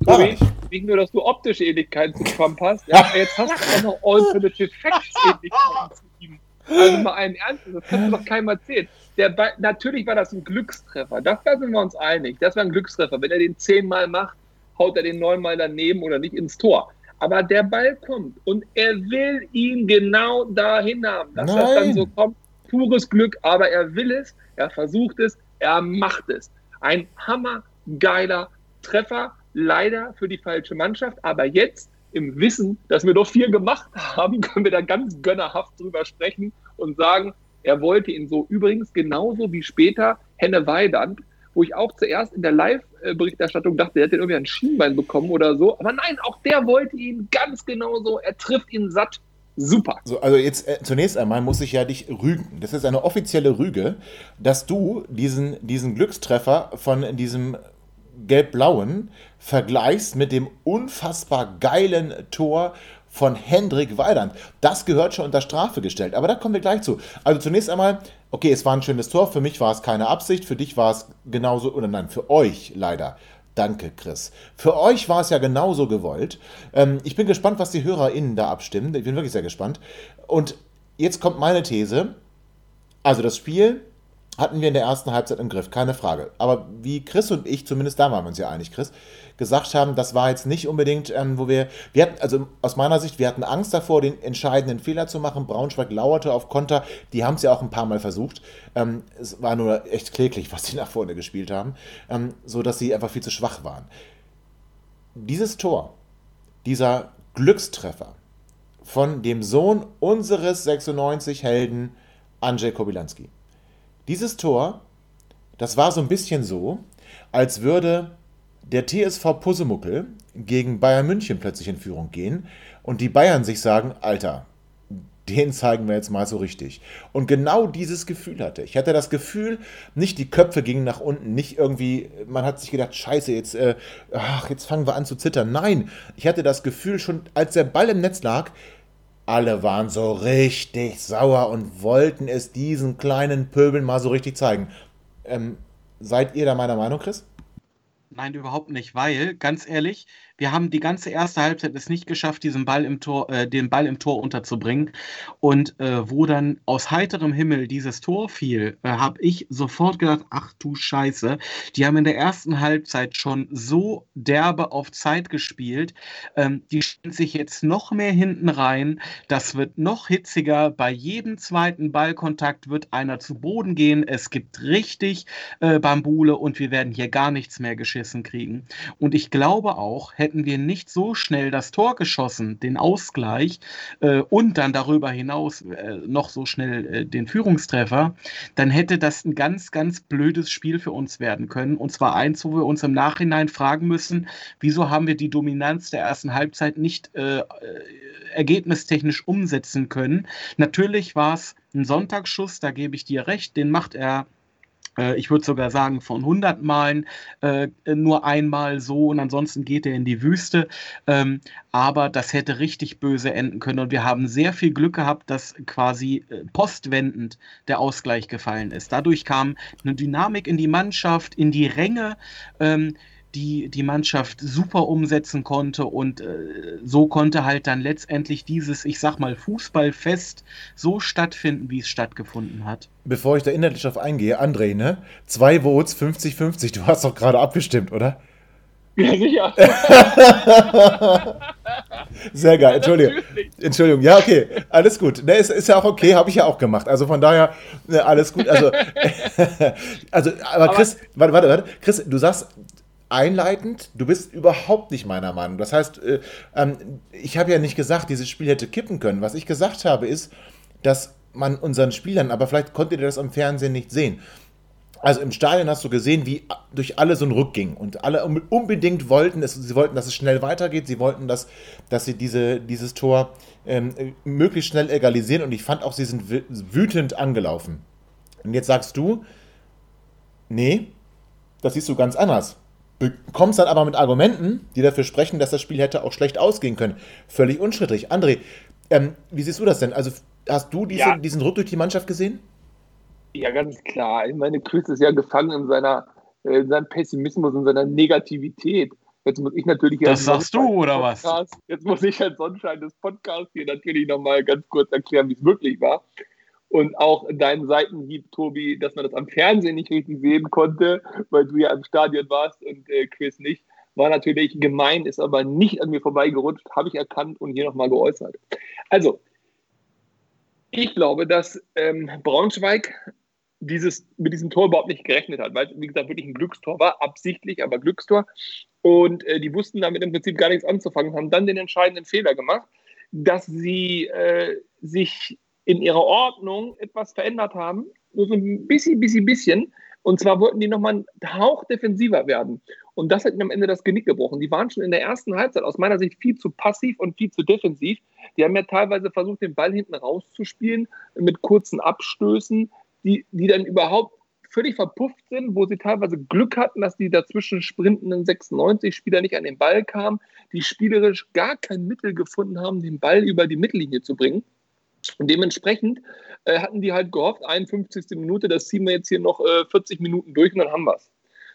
War Tobi, nicht. nicht nur, dass du optische Ähnlichkeiten zu Trump hast, ja, jetzt hast du auch noch Alternative Facts Ähnlichkeiten zu ihm. Also mal einen Ernst, das kannst du doch keinem erzählen. Der, natürlich war das ein Glückstreffer, das, da sind wir uns einig. Das war ein Glückstreffer. Wenn er den zehnmal macht, haut er den neunmal daneben oder nicht ins Tor. Aber der Ball kommt und er will ihn genau dahin haben. Dass Nein. das dann so kommt, pures Glück, aber er will es, er versucht es, er macht es. Ein hammergeiler Treffer, leider für die falsche Mannschaft, aber jetzt im Wissen, dass wir doch vier gemacht haben, können wir da ganz gönnerhaft drüber sprechen und sagen, er wollte ihn so. Übrigens genauso wie später Henne Weidand, wo ich auch zuerst in der Live-Berichterstattung dachte, er hätte irgendwie ein Schienbein bekommen oder so. Aber nein, auch der wollte ihn ganz genauso. Er trifft ihn satt. Super. So, also jetzt äh, zunächst einmal muss ich ja dich rügen. Das ist eine offizielle Rüge, dass du diesen, diesen Glückstreffer von diesem gelb-blauen vergleichst mit dem unfassbar geilen Tor von Hendrik Weidand. Das gehört schon unter Strafe gestellt. Aber da kommen wir gleich zu. Also zunächst einmal, okay, es war ein schönes Tor. Für mich war es keine Absicht. Für dich war es genauso, oder nein, für euch leider. Danke, Chris. Für euch war es ja genauso gewollt. Ähm, ich bin gespannt, was die HörerInnen da abstimmen. Ich bin wirklich sehr gespannt. Und jetzt kommt meine These. Also das Spiel hatten wir in der ersten Halbzeit im Griff, keine Frage. Aber wie Chris und ich, zumindest da waren wir uns ja einig, Chris, gesagt haben, das war jetzt nicht unbedingt, ähm, wo wir, wir hatten, also aus meiner Sicht, wir hatten Angst davor, den entscheidenden Fehler zu machen. Braunschweig lauerte auf Konter, die haben es ja auch ein paar Mal versucht. Ähm, es war nur echt kläglich, was sie nach vorne gespielt haben, ähm, so sie einfach viel zu schwach waren. Dieses Tor, dieser Glückstreffer von dem Sohn unseres 96 Helden Andrzej Kobilanski dieses Tor, das war so ein bisschen so, als würde der TSV Pussemuckel gegen Bayern München plötzlich in Führung gehen und die Bayern sich sagen, Alter, den zeigen wir jetzt mal so richtig. Und genau dieses Gefühl hatte. Ich hatte das Gefühl, nicht die Köpfe gingen nach unten, nicht irgendwie, man hat sich gedacht, scheiße, jetzt, äh, ach, jetzt fangen wir an zu zittern. Nein, ich hatte das Gefühl schon, als der Ball im Netz lag, alle waren so richtig sauer und wollten es diesen kleinen Pöbeln mal so richtig zeigen. Ähm, seid ihr da meiner Meinung, Chris? Nein, überhaupt nicht, weil, ganz ehrlich, wir haben die ganze erste Halbzeit es nicht geschafft, diesen Ball im Tor, äh, den Ball im Tor unterzubringen. Und äh, wo dann aus heiterem Himmel dieses Tor fiel, äh, habe ich sofort gedacht, ach du Scheiße, die haben in der ersten Halbzeit schon so derbe auf Zeit gespielt. Ähm, die stellen sich jetzt noch mehr hinten rein. Das wird noch hitziger. Bei jedem zweiten Ballkontakt wird einer zu Boden gehen. Es gibt richtig äh, Bambule und wir werden hier gar nichts mehr geschissen kriegen. Und ich glaube auch, hätte hätten wir nicht so schnell das Tor geschossen, den Ausgleich äh, und dann darüber hinaus äh, noch so schnell äh, den Führungstreffer, dann hätte das ein ganz, ganz blödes Spiel für uns werden können. Und zwar eins, wo wir uns im Nachhinein fragen müssen, wieso haben wir die Dominanz der ersten Halbzeit nicht äh, äh, ergebnistechnisch umsetzen können. Natürlich war es ein Sonntagsschuss, da gebe ich dir recht, den macht er äh, ich würde sogar sagen, von 100 Malen äh, nur einmal so und ansonsten geht er in die Wüste. Ähm, aber das hätte richtig böse enden können und wir haben sehr viel Glück gehabt, dass quasi äh, postwendend der Ausgleich gefallen ist. Dadurch kam eine Dynamik in die Mannschaft, in die Ränge. Ähm, die die Mannschaft super umsetzen konnte und äh, so konnte halt dann letztendlich dieses, ich sag mal, Fußballfest so stattfinden, wie es stattgefunden hat. Bevor ich da inhaltlich drauf eingehe, André, ne? Zwei Votes, 50-50, du hast doch gerade abgestimmt, oder? Ja, sicher. Sehr geil, Entschuldigung. Entschuldigung, ja, okay, alles gut. Ne, ist, ist ja auch okay, habe ich ja auch gemacht. Also von daher, ne, alles gut. Also, also aber Chris, aber, warte, warte, warte. Chris, du sagst, einleitend, du bist überhaupt nicht meiner Meinung. Das heißt, äh, ähm, ich habe ja nicht gesagt, dieses Spiel hätte kippen können. Was ich gesagt habe, ist, dass man unseren Spielern, aber vielleicht konntet ihr das am Fernsehen nicht sehen. Also im Stadion hast du gesehen, wie durch alle so ein Ruck ging. Und alle unbedingt wollten, es, sie wollten, dass es schnell weitergeht. Sie wollten, dass, dass sie diese, dieses Tor ähm, möglichst schnell egalisieren. Und ich fand auch, sie sind wütend angelaufen. Und jetzt sagst du, nee, das siehst du ganz anders bekommst dann aber mit Argumenten, die dafür sprechen, dass das Spiel hätte auch schlecht ausgehen können. Völlig unschrittig. André, ähm, wie siehst du das denn? Also hast du diese, ja. diesen Druck durch die Mannschaft gesehen? Ja, ganz klar. Ich meine, Chris ist ja gefangen in, seiner, äh, in seinem Pessimismus, in seiner Negativität. Jetzt muss ich natürlich. Das sagst du, oder Podcast, was? Jetzt muss ich als Sonnenschein des Podcasts hier natürlich nochmal ganz kurz erklären, wie es wirklich war und auch deinen Seitenhieb, Tobi, dass man das am Fernsehen nicht richtig sehen konnte, weil du ja im Stadion warst und äh, Chris nicht, war natürlich gemein, ist aber nicht an mir vorbeigerutscht, habe ich erkannt und hier nochmal geäußert. Also, ich glaube, dass ähm, Braunschweig dieses, mit diesem Tor überhaupt nicht gerechnet hat, weil es, wie gesagt, wirklich ein Glückstor war, absichtlich, aber Glückstor. Und äh, die wussten damit im Prinzip gar nichts anzufangen, haben dann den entscheidenden Fehler gemacht, dass sie äh, sich in ihrer Ordnung etwas verändert haben, nur so ein bisschen, bisschen, bisschen. Und zwar wollten die nochmal einen Hauch defensiver werden. Und das hat ihnen am Ende das Genick gebrochen. Die waren schon in der ersten Halbzeit aus meiner Sicht viel zu passiv und viel zu defensiv. Die haben ja teilweise versucht, den Ball hinten rauszuspielen mit kurzen Abstößen, die, die dann überhaupt völlig verpufft sind, wo sie teilweise Glück hatten, dass die dazwischen sprintenden 96-Spieler nicht an den Ball kamen, die spielerisch gar kein Mittel gefunden haben, den Ball über die Mittellinie zu bringen. Und dementsprechend äh, hatten die halt gehofft, 51. Minute, das ziehen wir jetzt hier noch äh, 40 Minuten durch und dann haben wir es.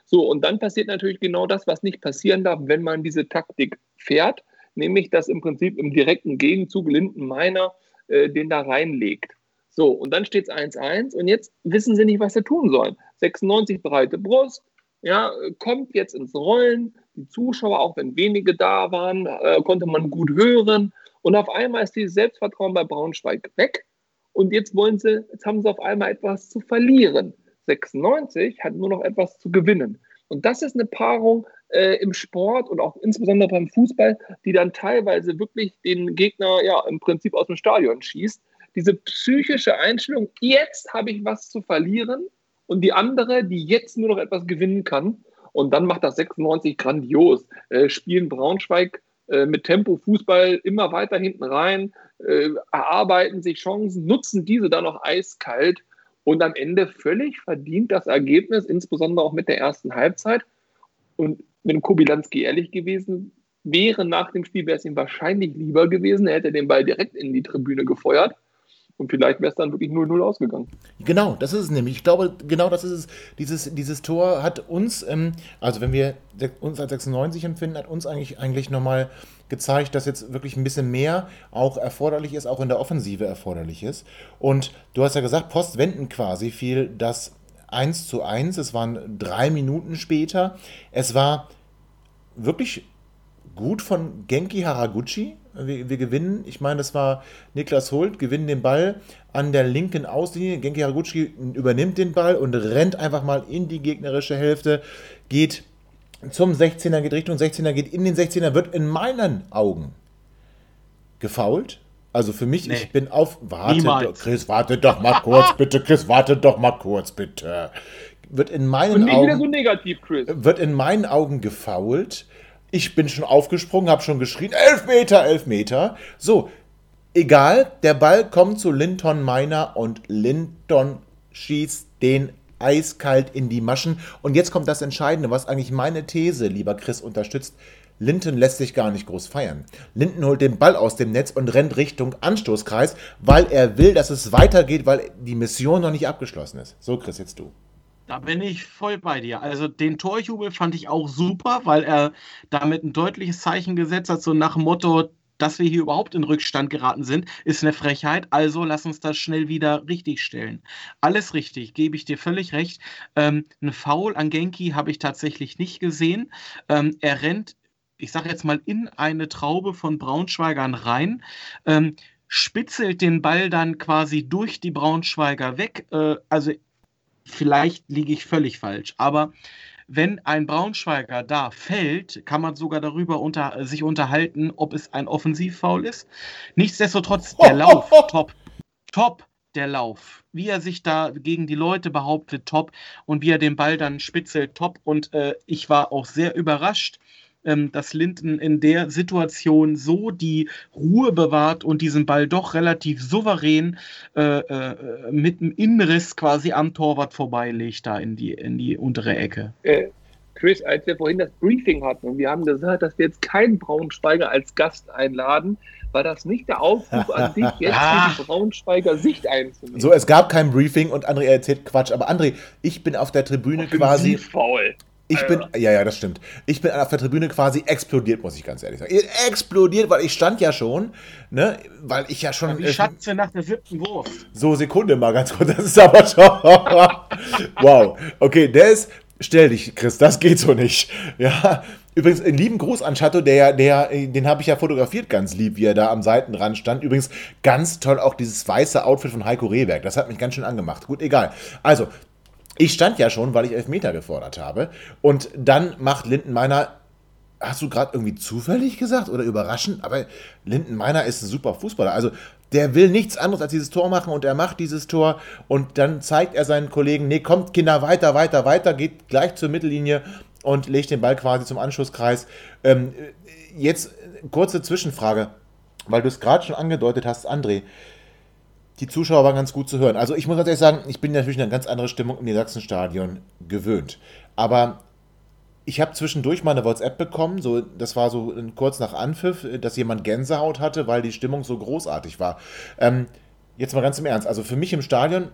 So, und dann passiert natürlich genau das, was nicht passieren darf, wenn man diese Taktik fährt, nämlich dass im Prinzip im direkten Gegenzug Linden Meiner äh, den da reinlegt. So, und dann steht es 1-1 und jetzt wissen sie nicht, was sie tun sollen. 96 breite Brust, ja, kommt jetzt ins Rollen. Die Zuschauer, auch wenn wenige da waren, äh, konnte man gut hören. Und auf einmal ist dieses Selbstvertrauen bei Braunschweig weg. Und jetzt wollen sie, jetzt haben sie auf einmal etwas zu verlieren. 96 hat nur noch etwas zu gewinnen. Und das ist eine Paarung äh, im Sport und auch insbesondere beim Fußball, die dann teilweise wirklich den Gegner ja im Prinzip aus dem Stadion schießt. Diese psychische Einstellung, jetzt habe ich was zu verlieren und die andere, die jetzt nur noch etwas gewinnen kann. Und dann macht das 96 grandios. Äh, spielen Braunschweig äh, mit Tempo Fußball immer weiter hinten rein, äh, erarbeiten sich Chancen, nutzen diese dann noch eiskalt und am Ende völlig verdient das Ergebnis, insbesondere auch mit der ersten Halbzeit. Und wenn Kobilanski ehrlich gewesen wäre nach dem Spiel, wäre es ihm wahrscheinlich lieber gewesen, er hätte den Ball direkt in die Tribüne gefeuert und vielleicht wäre es dann wirklich 0-0 ausgegangen. Genau, das ist es nämlich. Ich glaube, genau das ist es. Dieses, dieses Tor hat uns, ähm, also wenn wir uns als 96 empfinden, hat uns eigentlich, eigentlich nochmal gezeigt, dass jetzt wirklich ein bisschen mehr auch erforderlich ist, auch in der Offensive erforderlich ist. Und du hast ja gesagt, postwenden quasi fiel das 1 zu 1. Es waren drei Minuten später. Es war wirklich gut von Genki Haraguchi. Wir, wir, gewinnen, ich meine, das war Niklas Holt, gewinnen den Ball an der linken Auslinie. Genki Haraguchi übernimmt den Ball und rennt einfach mal in die gegnerische Hälfte, geht zum 16er geht, Richtung 16er geht, in den 16er wird in meinen Augen gefault. Also für mich, nee. ich bin auf. Warte, doch, Chris, warte doch mal kurz, bitte, Chris, warte doch mal kurz, bitte. Wird in meinen Und nicht Augen. Wieder so negativ, Chris. Wird in meinen Augen gefault. Ich bin schon aufgesprungen, habe schon geschrien, elf Meter, elf Meter. So, egal, der Ball kommt zu Linton Miner und Linton schießt den eiskalt in die Maschen. Und jetzt kommt das Entscheidende, was eigentlich meine These, lieber Chris, unterstützt. Linton lässt sich gar nicht groß feiern. Linton holt den Ball aus dem Netz und rennt Richtung Anstoßkreis, weil er will, dass es weitergeht, weil die Mission noch nicht abgeschlossen ist. So, Chris, jetzt du. Da bin ich voll bei dir. Also den Torjubel fand ich auch super, weil er damit ein deutliches Zeichen gesetzt hat, so nach dem Motto, dass wir hier überhaupt in Rückstand geraten sind, ist eine Frechheit. Also lass uns das schnell wieder richtig stellen. Alles richtig, gebe ich dir völlig recht. Ähm, ein Foul an Genki habe ich tatsächlich nicht gesehen. Ähm, er rennt, ich sage jetzt mal, in eine Traube von Braunschweigern rein. Ähm, spitzelt den Ball dann quasi durch die Braunschweiger weg. Äh, also vielleicht liege ich völlig falsch, aber wenn ein Braunschweiger da fällt, kann man sogar darüber unter, sich unterhalten, ob es ein Offensivfoul ist. Nichtsdestotrotz, der Lauf, top, top, der Lauf. Wie er sich da gegen die Leute behauptet, top. Und wie er den Ball dann spitzelt, top. Und äh, ich war auch sehr überrascht, ähm, dass Linden in der Situation so die Ruhe bewahrt und diesen Ball doch relativ souverän äh, äh, mit einem Innenriss quasi am Torwart vorbeilegt, da in die, in die untere Ecke. Äh, Chris, als wir vorhin das Briefing hatten und wir haben gesagt, dass wir jetzt keinen Braunschweiger als Gast einladen, war das nicht der Aufruf an dich, jetzt die Braunschweiger Sicht einzunehmen? So, es gab kein Briefing und André erzählt Quatsch. Aber André, ich bin auf der Tribüne quasi. Faul. Ich bin, ja, ja, das stimmt. Ich bin auf der Tribüne quasi explodiert, muss ich ganz ehrlich sagen. Explodiert, weil ich stand ja schon, ne, weil ich ja schon. Wie Schatze nach der siebten Wurf. So, Sekunde mal ganz kurz, das ist aber schon. wow. Okay, der ist, stell dich, Chris, das geht so nicht. Ja. Übrigens, einen lieben Gruß an Chato, der, der, den habe ich ja fotografiert, ganz lieb, wie er da am Seitenrand stand. Übrigens, ganz toll auch dieses weiße Outfit von Heiko Rehberg. Das hat mich ganz schön angemacht. Gut, egal. Also, ich stand ja schon, weil ich Elfmeter gefordert habe. Und dann macht Lindenmeiner, hast du gerade irgendwie zufällig gesagt oder überraschend? Aber Lindenmeiner ist ein super Fußballer. Also der will nichts anderes als dieses Tor machen und er macht dieses Tor. Und dann zeigt er seinen Kollegen, nee, kommt Kinder weiter, weiter, weiter, geht gleich zur Mittellinie und legt den Ball quasi zum Anschlusskreis. Ähm, jetzt kurze Zwischenfrage, weil du es gerade schon angedeutet hast, André die Zuschauer waren ganz gut zu hören. Also ich muss ganz ehrlich sagen, ich bin natürlich eine ganz andere Stimmung im Niedersachsenstadion gewöhnt. Aber ich habe zwischendurch mal eine WhatsApp bekommen, so, das war so kurz nach Anpfiff, dass jemand Gänsehaut hatte, weil die Stimmung so großartig war. Ähm, jetzt mal ganz im Ernst, also für mich im Stadion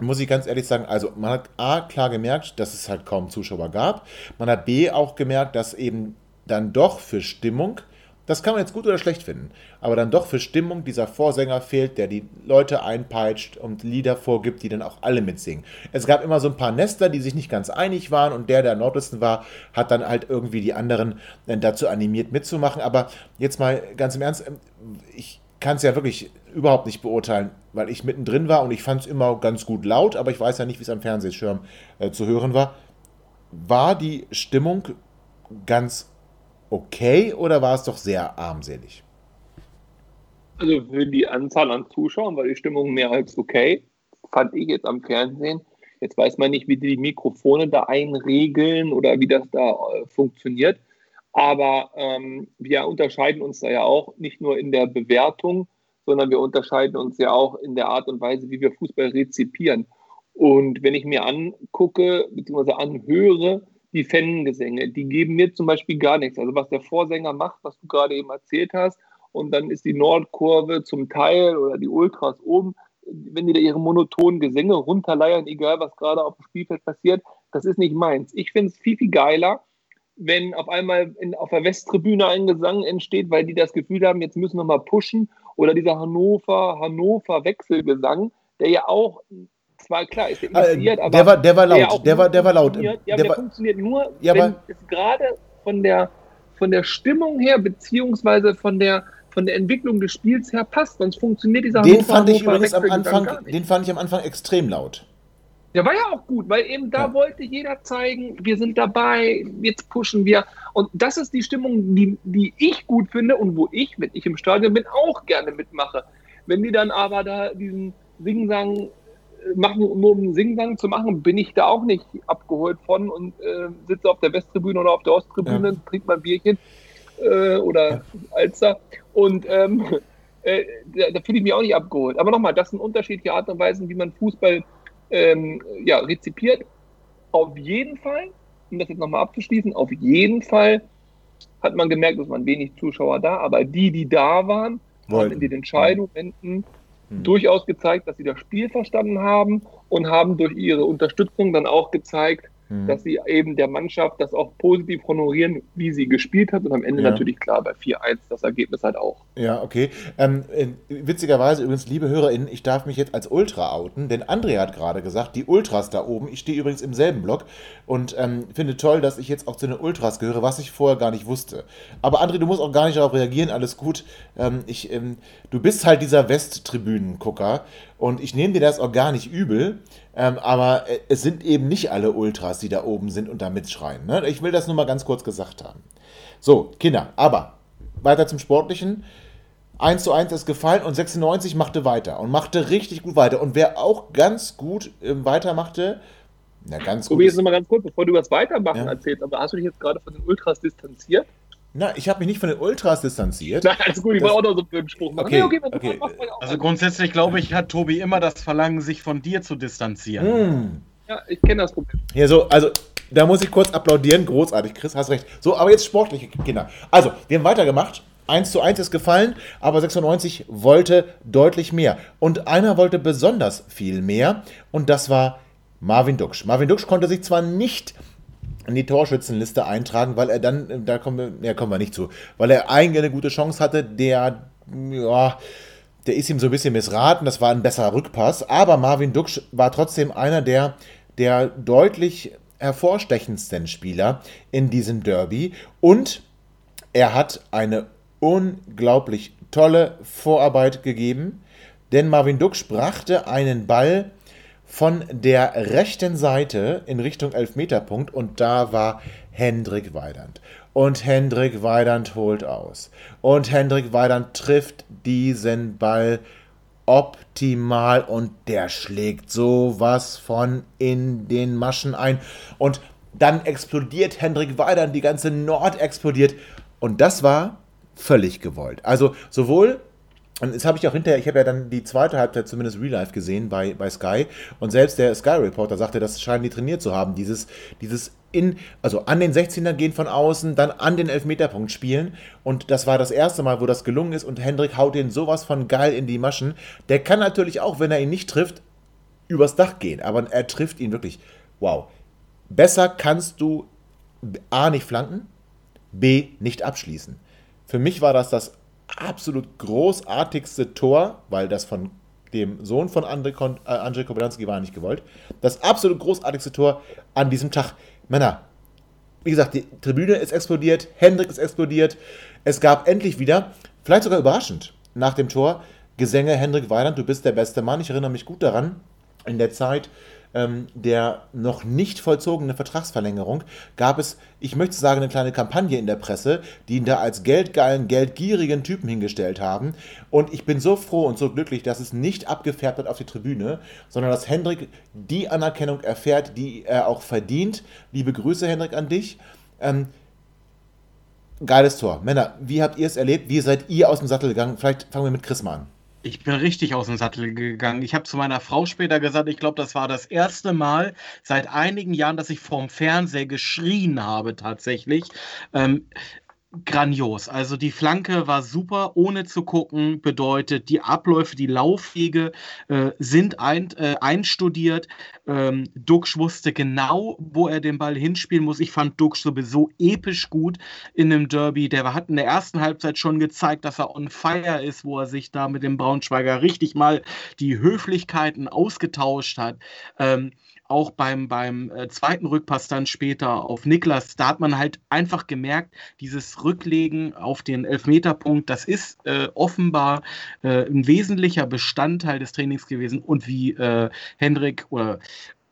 muss ich ganz ehrlich sagen, also man hat A klar gemerkt, dass es halt kaum Zuschauer gab. Man hat B auch gemerkt, dass eben dann doch für Stimmung das kann man jetzt gut oder schlecht finden. Aber dann doch für Stimmung dieser Vorsänger fehlt, der die Leute einpeitscht und Lieder vorgibt, die dann auch alle mitsingen. Es gab immer so ein paar Nester, die sich nicht ganz einig waren und der, der am Nordwesten war, hat dann halt irgendwie die anderen äh, dazu animiert mitzumachen. Aber jetzt mal ganz im Ernst, ähm, ich kann es ja wirklich überhaupt nicht beurteilen, weil ich mittendrin war und ich fand es immer ganz gut laut, aber ich weiß ja nicht, wie es am Fernsehschirm äh, zu hören war. War die Stimmung ganz okay oder war es doch sehr armselig? Also für die Anzahl an Zuschauern war die Stimmung mehr als okay. Fand ich jetzt am Fernsehen. Jetzt weiß man nicht, wie die Mikrofone da einregeln oder wie das da äh, funktioniert. Aber ähm, wir unterscheiden uns da ja auch nicht nur in der Bewertung, sondern wir unterscheiden uns ja auch in der Art und Weise, wie wir Fußball rezipieren. Und wenn ich mir angucke bzw. anhöre, die Fangesänge, die geben mir zum Beispiel gar nichts. Also was der Vorsänger macht, was du gerade eben erzählt hast, und dann ist die Nordkurve zum Teil oder die Ultras oben, wenn die da ihre monotonen Gesänge runterleiern, egal was gerade auf dem Spielfeld passiert, das ist nicht meins. Ich finde es viel, viel geiler, wenn auf einmal in, auf der Westtribüne ein Gesang entsteht, weil die das Gefühl haben, jetzt müssen wir mal pushen. Oder dieser Hannover, Hannover Wechselgesang, der ja auch zwar klar, ist der äh, äh, aber. Der war, der war laut, der, war, der war laut. Ja, der, der war, funktioniert nur, ja, wenn es gerade von der, von der Stimmung her, beziehungsweise von der, von der Entwicklung des Spiels her passt, sonst funktioniert dieser Den Hannover, fand ich übrigens am Anfang, den fand ich am Anfang extrem laut. Der war ja auch gut, weil eben da ja. wollte jeder zeigen, wir sind dabei, jetzt pushen wir. Und das ist die Stimmung, die, die ich gut finde und wo ich, wenn ich im Stadion bin, auch gerne mitmache. Wenn die dann aber da diesen Singsang äh, machen, nur um einen Singsang zu machen, bin ich da auch nicht abgeholt von und äh, sitze auf der Westtribüne oder auf der Osttribüne, ja. trinke mal ein Bierchen äh, oder ja. Alster. Und ähm, äh, da, da fühle ich mich auch nicht abgeholt. Aber nochmal, das sind unterschiedliche Arten und Weisen, wie man Fußball ähm, ja, rezipiert. Auf jeden Fall, um das jetzt nochmal abzuschließen, auf jeden Fall hat man gemerkt, dass man wenig Zuschauer da, aber die, die da waren, Wollten. haben in den Entscheidungsmomenten hm. durchaus gezeigt, dass sie das Spiel verstanden haben und haben durch ihre Unterstützung dann auch gezeigt, mhm. dass sie eben der Mannschaft das auch positiv honorieren, wie sie gespielt hat und am Ende ja. natürlich klar bei 4-1 das Ergebnis halt auch. Ja, okay. Ähm, äh, witzigerweise übrigens, liebe HörerInnen, ich darf mich jetzt als Ultra outen, denn Andrea hat gerade gesagt, die Ultras da oben, ich stehe übrigens im selben Block und ähm, finde toll, dass ich jetzt auch zu den Ultras gehöre, was ich vorher gar nicht wusste. Aber André, du musst auch gar nicht darauf reagieren, alles gut. Ähm, ich, ähm, du bist halt dieser Westtribünen-Gucker und ich nehme dir das auch gar nicht übel. Ähm, aber äh, es sind eben nicht alle Ultras, die da oben sind und da mitschreien. Ne? Ich will das nur mal ganz kurz gesagt haben. So, Kinder, aber weiter zum Sportlichen. 1 zu 1 ist gefallen und 96 machte weiter und machte richtig gut weiter. Und wer auch ganz gut äh, weitermachte, na ganz gut. Tobi, jetzt nochmal ganz kurz, bevor du das Weitermachen ja. erzählst, aber hast du dich jetzt gerade von den Ultras distanziert? Na, ich habe mich nicht von den Ultras distanziert. Nein, alles gut, ich war auch noch so für den Spruch. Okay, okay, okay. Also grundsätzlich glaube ich, hat Tobi immer das Verlangen, sich von dir zu distanzieren. Mm. Ja, ich kenne das Problem. Hier so, also da muss ich kurz applaudieren. Großartig, Chris, hast recht. So, aber jetzt sportliche Kinder. Also, wir haben weitergemacht. 1 zu 1 ist gefallen, aber 96 wollte deutlich mehr. Und einer wollte besonders viel mehr und das war Marvin Duksch. Marvin Duksch konnte sich zwar nicht in die Torschützenliste eintragen, weil er dann, da kommen wir, ja, kommen wir nicht zu, weil er eigentlich eine gute Chance hatte, der, ja, der ist ihm so ein bisschen missraten, das war ein besserer Rückpass, aber Marvin Duksch war trotzdem einer der, der deutlich hervorstechendsten Spieler in diesem Derby. Und er hat eine unglaublich tolle Vorarbeit gegeben, denn Marvin Duksch brachte einen Ball von der rechten Seite in Richtung Elfmeterpunkt und da war Hendrik Weidand. Und Hendrik Weidand holt aus. Und Hendrik Weidand trifft diesen Ball optimal und der schlägt sowas von in den Maschen ein. Und dann explodiert Hendrik Weidand, die ganze Nord explodiert. Und das war völlig gewollt. Also sowohl und das habe ich auch hinterher, ich habe ja dann die zweite Halbzeit zumindest Real Life gesehen bei, bei Sky. Und selbst der Sky Reporter sagte, das scheinen die trainiert zu haben. Dieses, dieses in, also an den 16er gehen von außen, dann an den Elfmeterpunkt spielen. Und das war das erste Mal, wo das gelungen ist. Und Hendrik haut den sowas von geil in die Maschen. Der kann natürlich auch, wenn er ihn nicht trifft, übers Dach gehen. Aber er trifft ihn wirklich. Wow. Besser kannst du A nicht flanken, B nicht abschließen. Für mich war das das absolut großartigste Tor, weil das von dem Sohn von Andrzej äh, Andrzej Kobylanski war nicht gewollt. Das absolut großartigste Tor an diesem Tag. Männer, wie gesagt, die Tribüne ist explodiert, Hendrik ist explodiert. Es gab endlich wieder, vielleicht sogar überraschend, nach dem Tor Gesänge Hendrik Weiland, du bist der beste Mann. Ich erinnere mich gut daran, in der Zeit, der noch nicht vollzogenen Vertragsverlängerung gab es, ich möchte sagen, eine kleine Kampagne in der Presse, die ihn da als geldgeilen, geldgierigen Typen hingestellt haben. Und ich bin so froh und so glücklich, dass es nicht abgefärbt wird auf die Tribüne, sondern dass Hendrik die Anerkennung erfährt, die er auch verdient. Liebe Grüße, Hendrik, an dich. Ähm, geiles Tor. Männer, wie habt ihr es erlebt? Wie seid ihr aus dem Sattel gegangen? Vielleicht fangen wir mit Chris mal an. Ich bin richtig aus dem Sattel gegangen. Ich habe zu meiner Frau später gesagt, ich glaube, das war das erste Mal seit einigen Jahren, dass ich vorm Fernseher geschrien habe tatsächlich. Ähm, grandios. Also die Flanke war super, ohne zu gucken, bedeutet, die Abläufe, die Laufwege äh, sind ein, äh, einstudiert. Ähm, Duxch wusste genau, wo er den Ball hinspielen muss. Ich fand Duxch sowieso episch gut in einem Derby. Der hat in der ersten Halbzeit schon gezeigt, dass er on fire ist, wo er sich da mit dem Braunschweiger richtig mal die Höflichkeiten ausgetauscht hat. Ähm, auch beim, beim äh, zweiten Rückpass dann später auf Niklas, da hat man halt einfach gemerkt, dieses Rücklegen auf den Elfmeterpunkt, das ist äh, offenbar äh, ein wesentlicher Bestandteil des Trainings gewesen. Und wie äh, Hendrik oder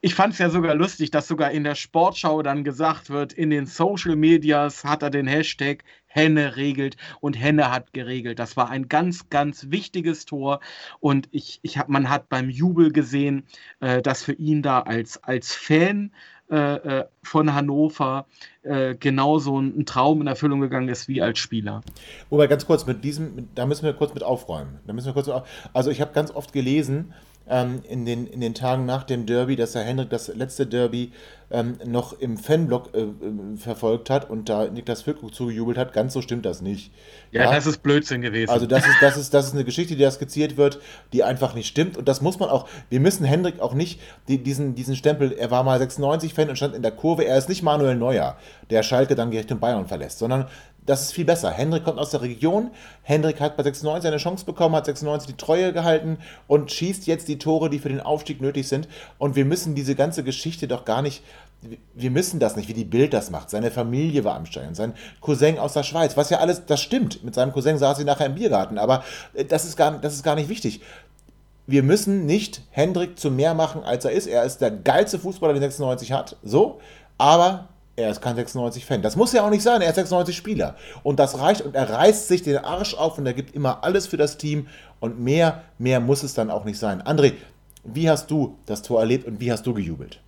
ich fand es ja sogar lustig, dass sogar in der Sportschau dann gesagt wird, in den Social Medias hat er den Hashtag Henne regelt und Henne hat geregelt. Das war ein ganz, ganz wichtiges Tor und ich, ich hab, man hat beim Jubel gesehen, äh, dass für ihn da als, als Fan äh, äh, von Hannover äh, genauso ein, Traum in Erfüllung gegangen ist wie als Spieler. Wobei ganz kurz mit diesem, da müssen wir kurz mit aufräumen. Da müssen wir kurz, also ich habe ganz oft gelesen, ähm, in, den, in den Tagen nach dem Derby, dass Herr Hendrik das letzte Derby ähm, noch im Fanblock äh, äh, verfolgt hat und da Niklas Füllkrug zugejubelt hat. Ganz so stimmt das nicht. Ja, ja, das ist Blödsinn gewesen. Also das ist, das, ist, das ist eine Geschichte, die da skizziert wird, die einfach nicht stimmt. Und das muss man auch, wir müssen Hendrik auch nicht die, diesen, diesen Stempel, er war mal 96-Fan und stand in der Kurve, er ist nicht Manuel Neuer, der Schalke dann Richtung Bayern verlässt, sondern das ist viel besser. Hendrik kommt aus der Region. Hendrik hat bei 96 eine Chance bekommen, hat 96 die Treue gehalten und schießt jetzt die Tore, die für den Aufstieg nötig sind. Und wir müssen diese ganze Geschichte doch gar nicht, wir müssen das nicht, wie die Bild das macht. Seine Familie war am Steuern, sein Cousin aus der Schweiz, was ja alles, das stimmt. Mit seinem Cousin saß sie nachher im Biergarten, aber äh, das ist gar, das ist gar nicht wichtig. Wir müssen nicht Hendrik zu mehr machen, als er ist. Er ist der geilste Fußballer, den 96 hat. So. Aber er ist kein 96-Fan. Das muss ja auch nicht sein, er ist 96 Spieler. Und das reicht und er reißt sich den Arsch auf und er gibt immer alles für das Team. Und mehr, mehr muss es dann auch nicht sein. André, wie hast du das Tor erlebt und wie hast du gejubelt?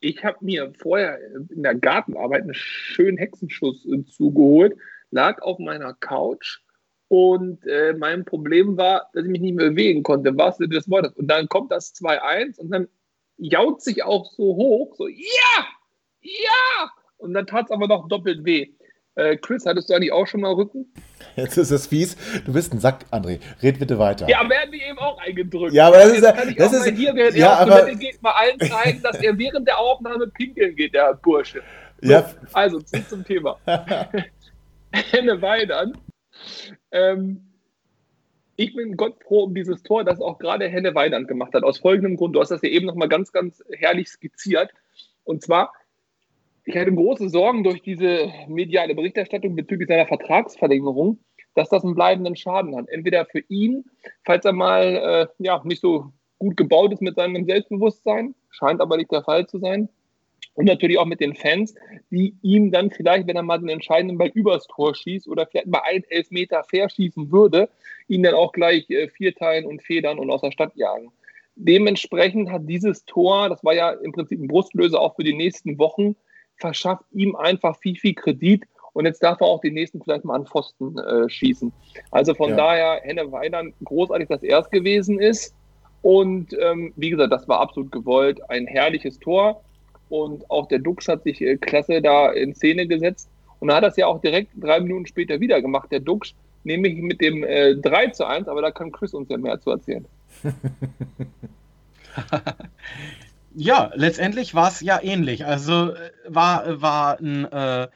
Ich habe mir vorher in der Gartenarbeit einen schönen Hexenschuss zugeholt, lag auf meiner Couch und äh, mein Problem war, dass ich mich nicht mehr bewegen konnte, was du das Wort Und dann kommt das 2-1 und dann jaut sich auch so hoch, so, ja, ja! Und dann tat es aber noch doppelt weh. Äh, Chris, hattest du eigentlich auch schon mal Rücken? Jetzt ist es fies. Du bist ein Sack, André. Red bitte weiter. Ja, werden die eben auch eingedrückt. Ja, aber das ist, kann das ist hier, während ja, aber, geht, mal allen zeigen, dass er während der Aufnahme pinkeln geht, der Bursche. So, ja. Also, zum Thema. Henne Weidern. Ähm, ich bin Gott froh um dieses Tor, das auch gerade Henne Weidand gemacht hat. Aus folgendem Grund. Du hast das ja eben nochmal ganz, ganz herrlich skizziert. Und zwar, ich hatte große Sorgen durch diese mediale Berichterstattung bezüglich seiner Vertragsverlängerung, dass das einen bleibenden Schaden hat. Entweder für ihn, falls er mal äh, ja, nicht so gut gebaut ist mit seinem Selbstbewusstsein, scheint aber nicht der Fall zu sein, und natürlich auch mit den Fans, die ihm dann vielleicht, wenn er mal den entscheidenden Ball übers Tor schießt oder vielleicht mal ein Elfmeter verschießen würde, ihn dann auch gleich äh, vierteilen und federn und aus der Stadt jagen. Dementsprechend hat dieses Tor, das war ja im Prinzip ein Brustlöser auch für die nächsten Wochen, verschafft ihm einfach viel, viel Kredit und jetzt darf er auch den nächsten vielleicht mal an Pfosten äh, schießen. Also von ja. daher, Henne Weidern großartig, dass er es gewesen ist. Und ähm, wie gesagt, das war absolut gewollt. Ein herrliches Tor. Und auch der Dux hat sich äh, klasse da in Szene gesetzt. Und er hat das ja auch direkt drei Minuten später wieder gemacht, der Dux, nämlich mit dem äh, 3 zu 1, aber da kann Chris uns ja mehr zu erzählen. ja, letztendlich war es ja ähnlich. Also äh, war, war ein äh,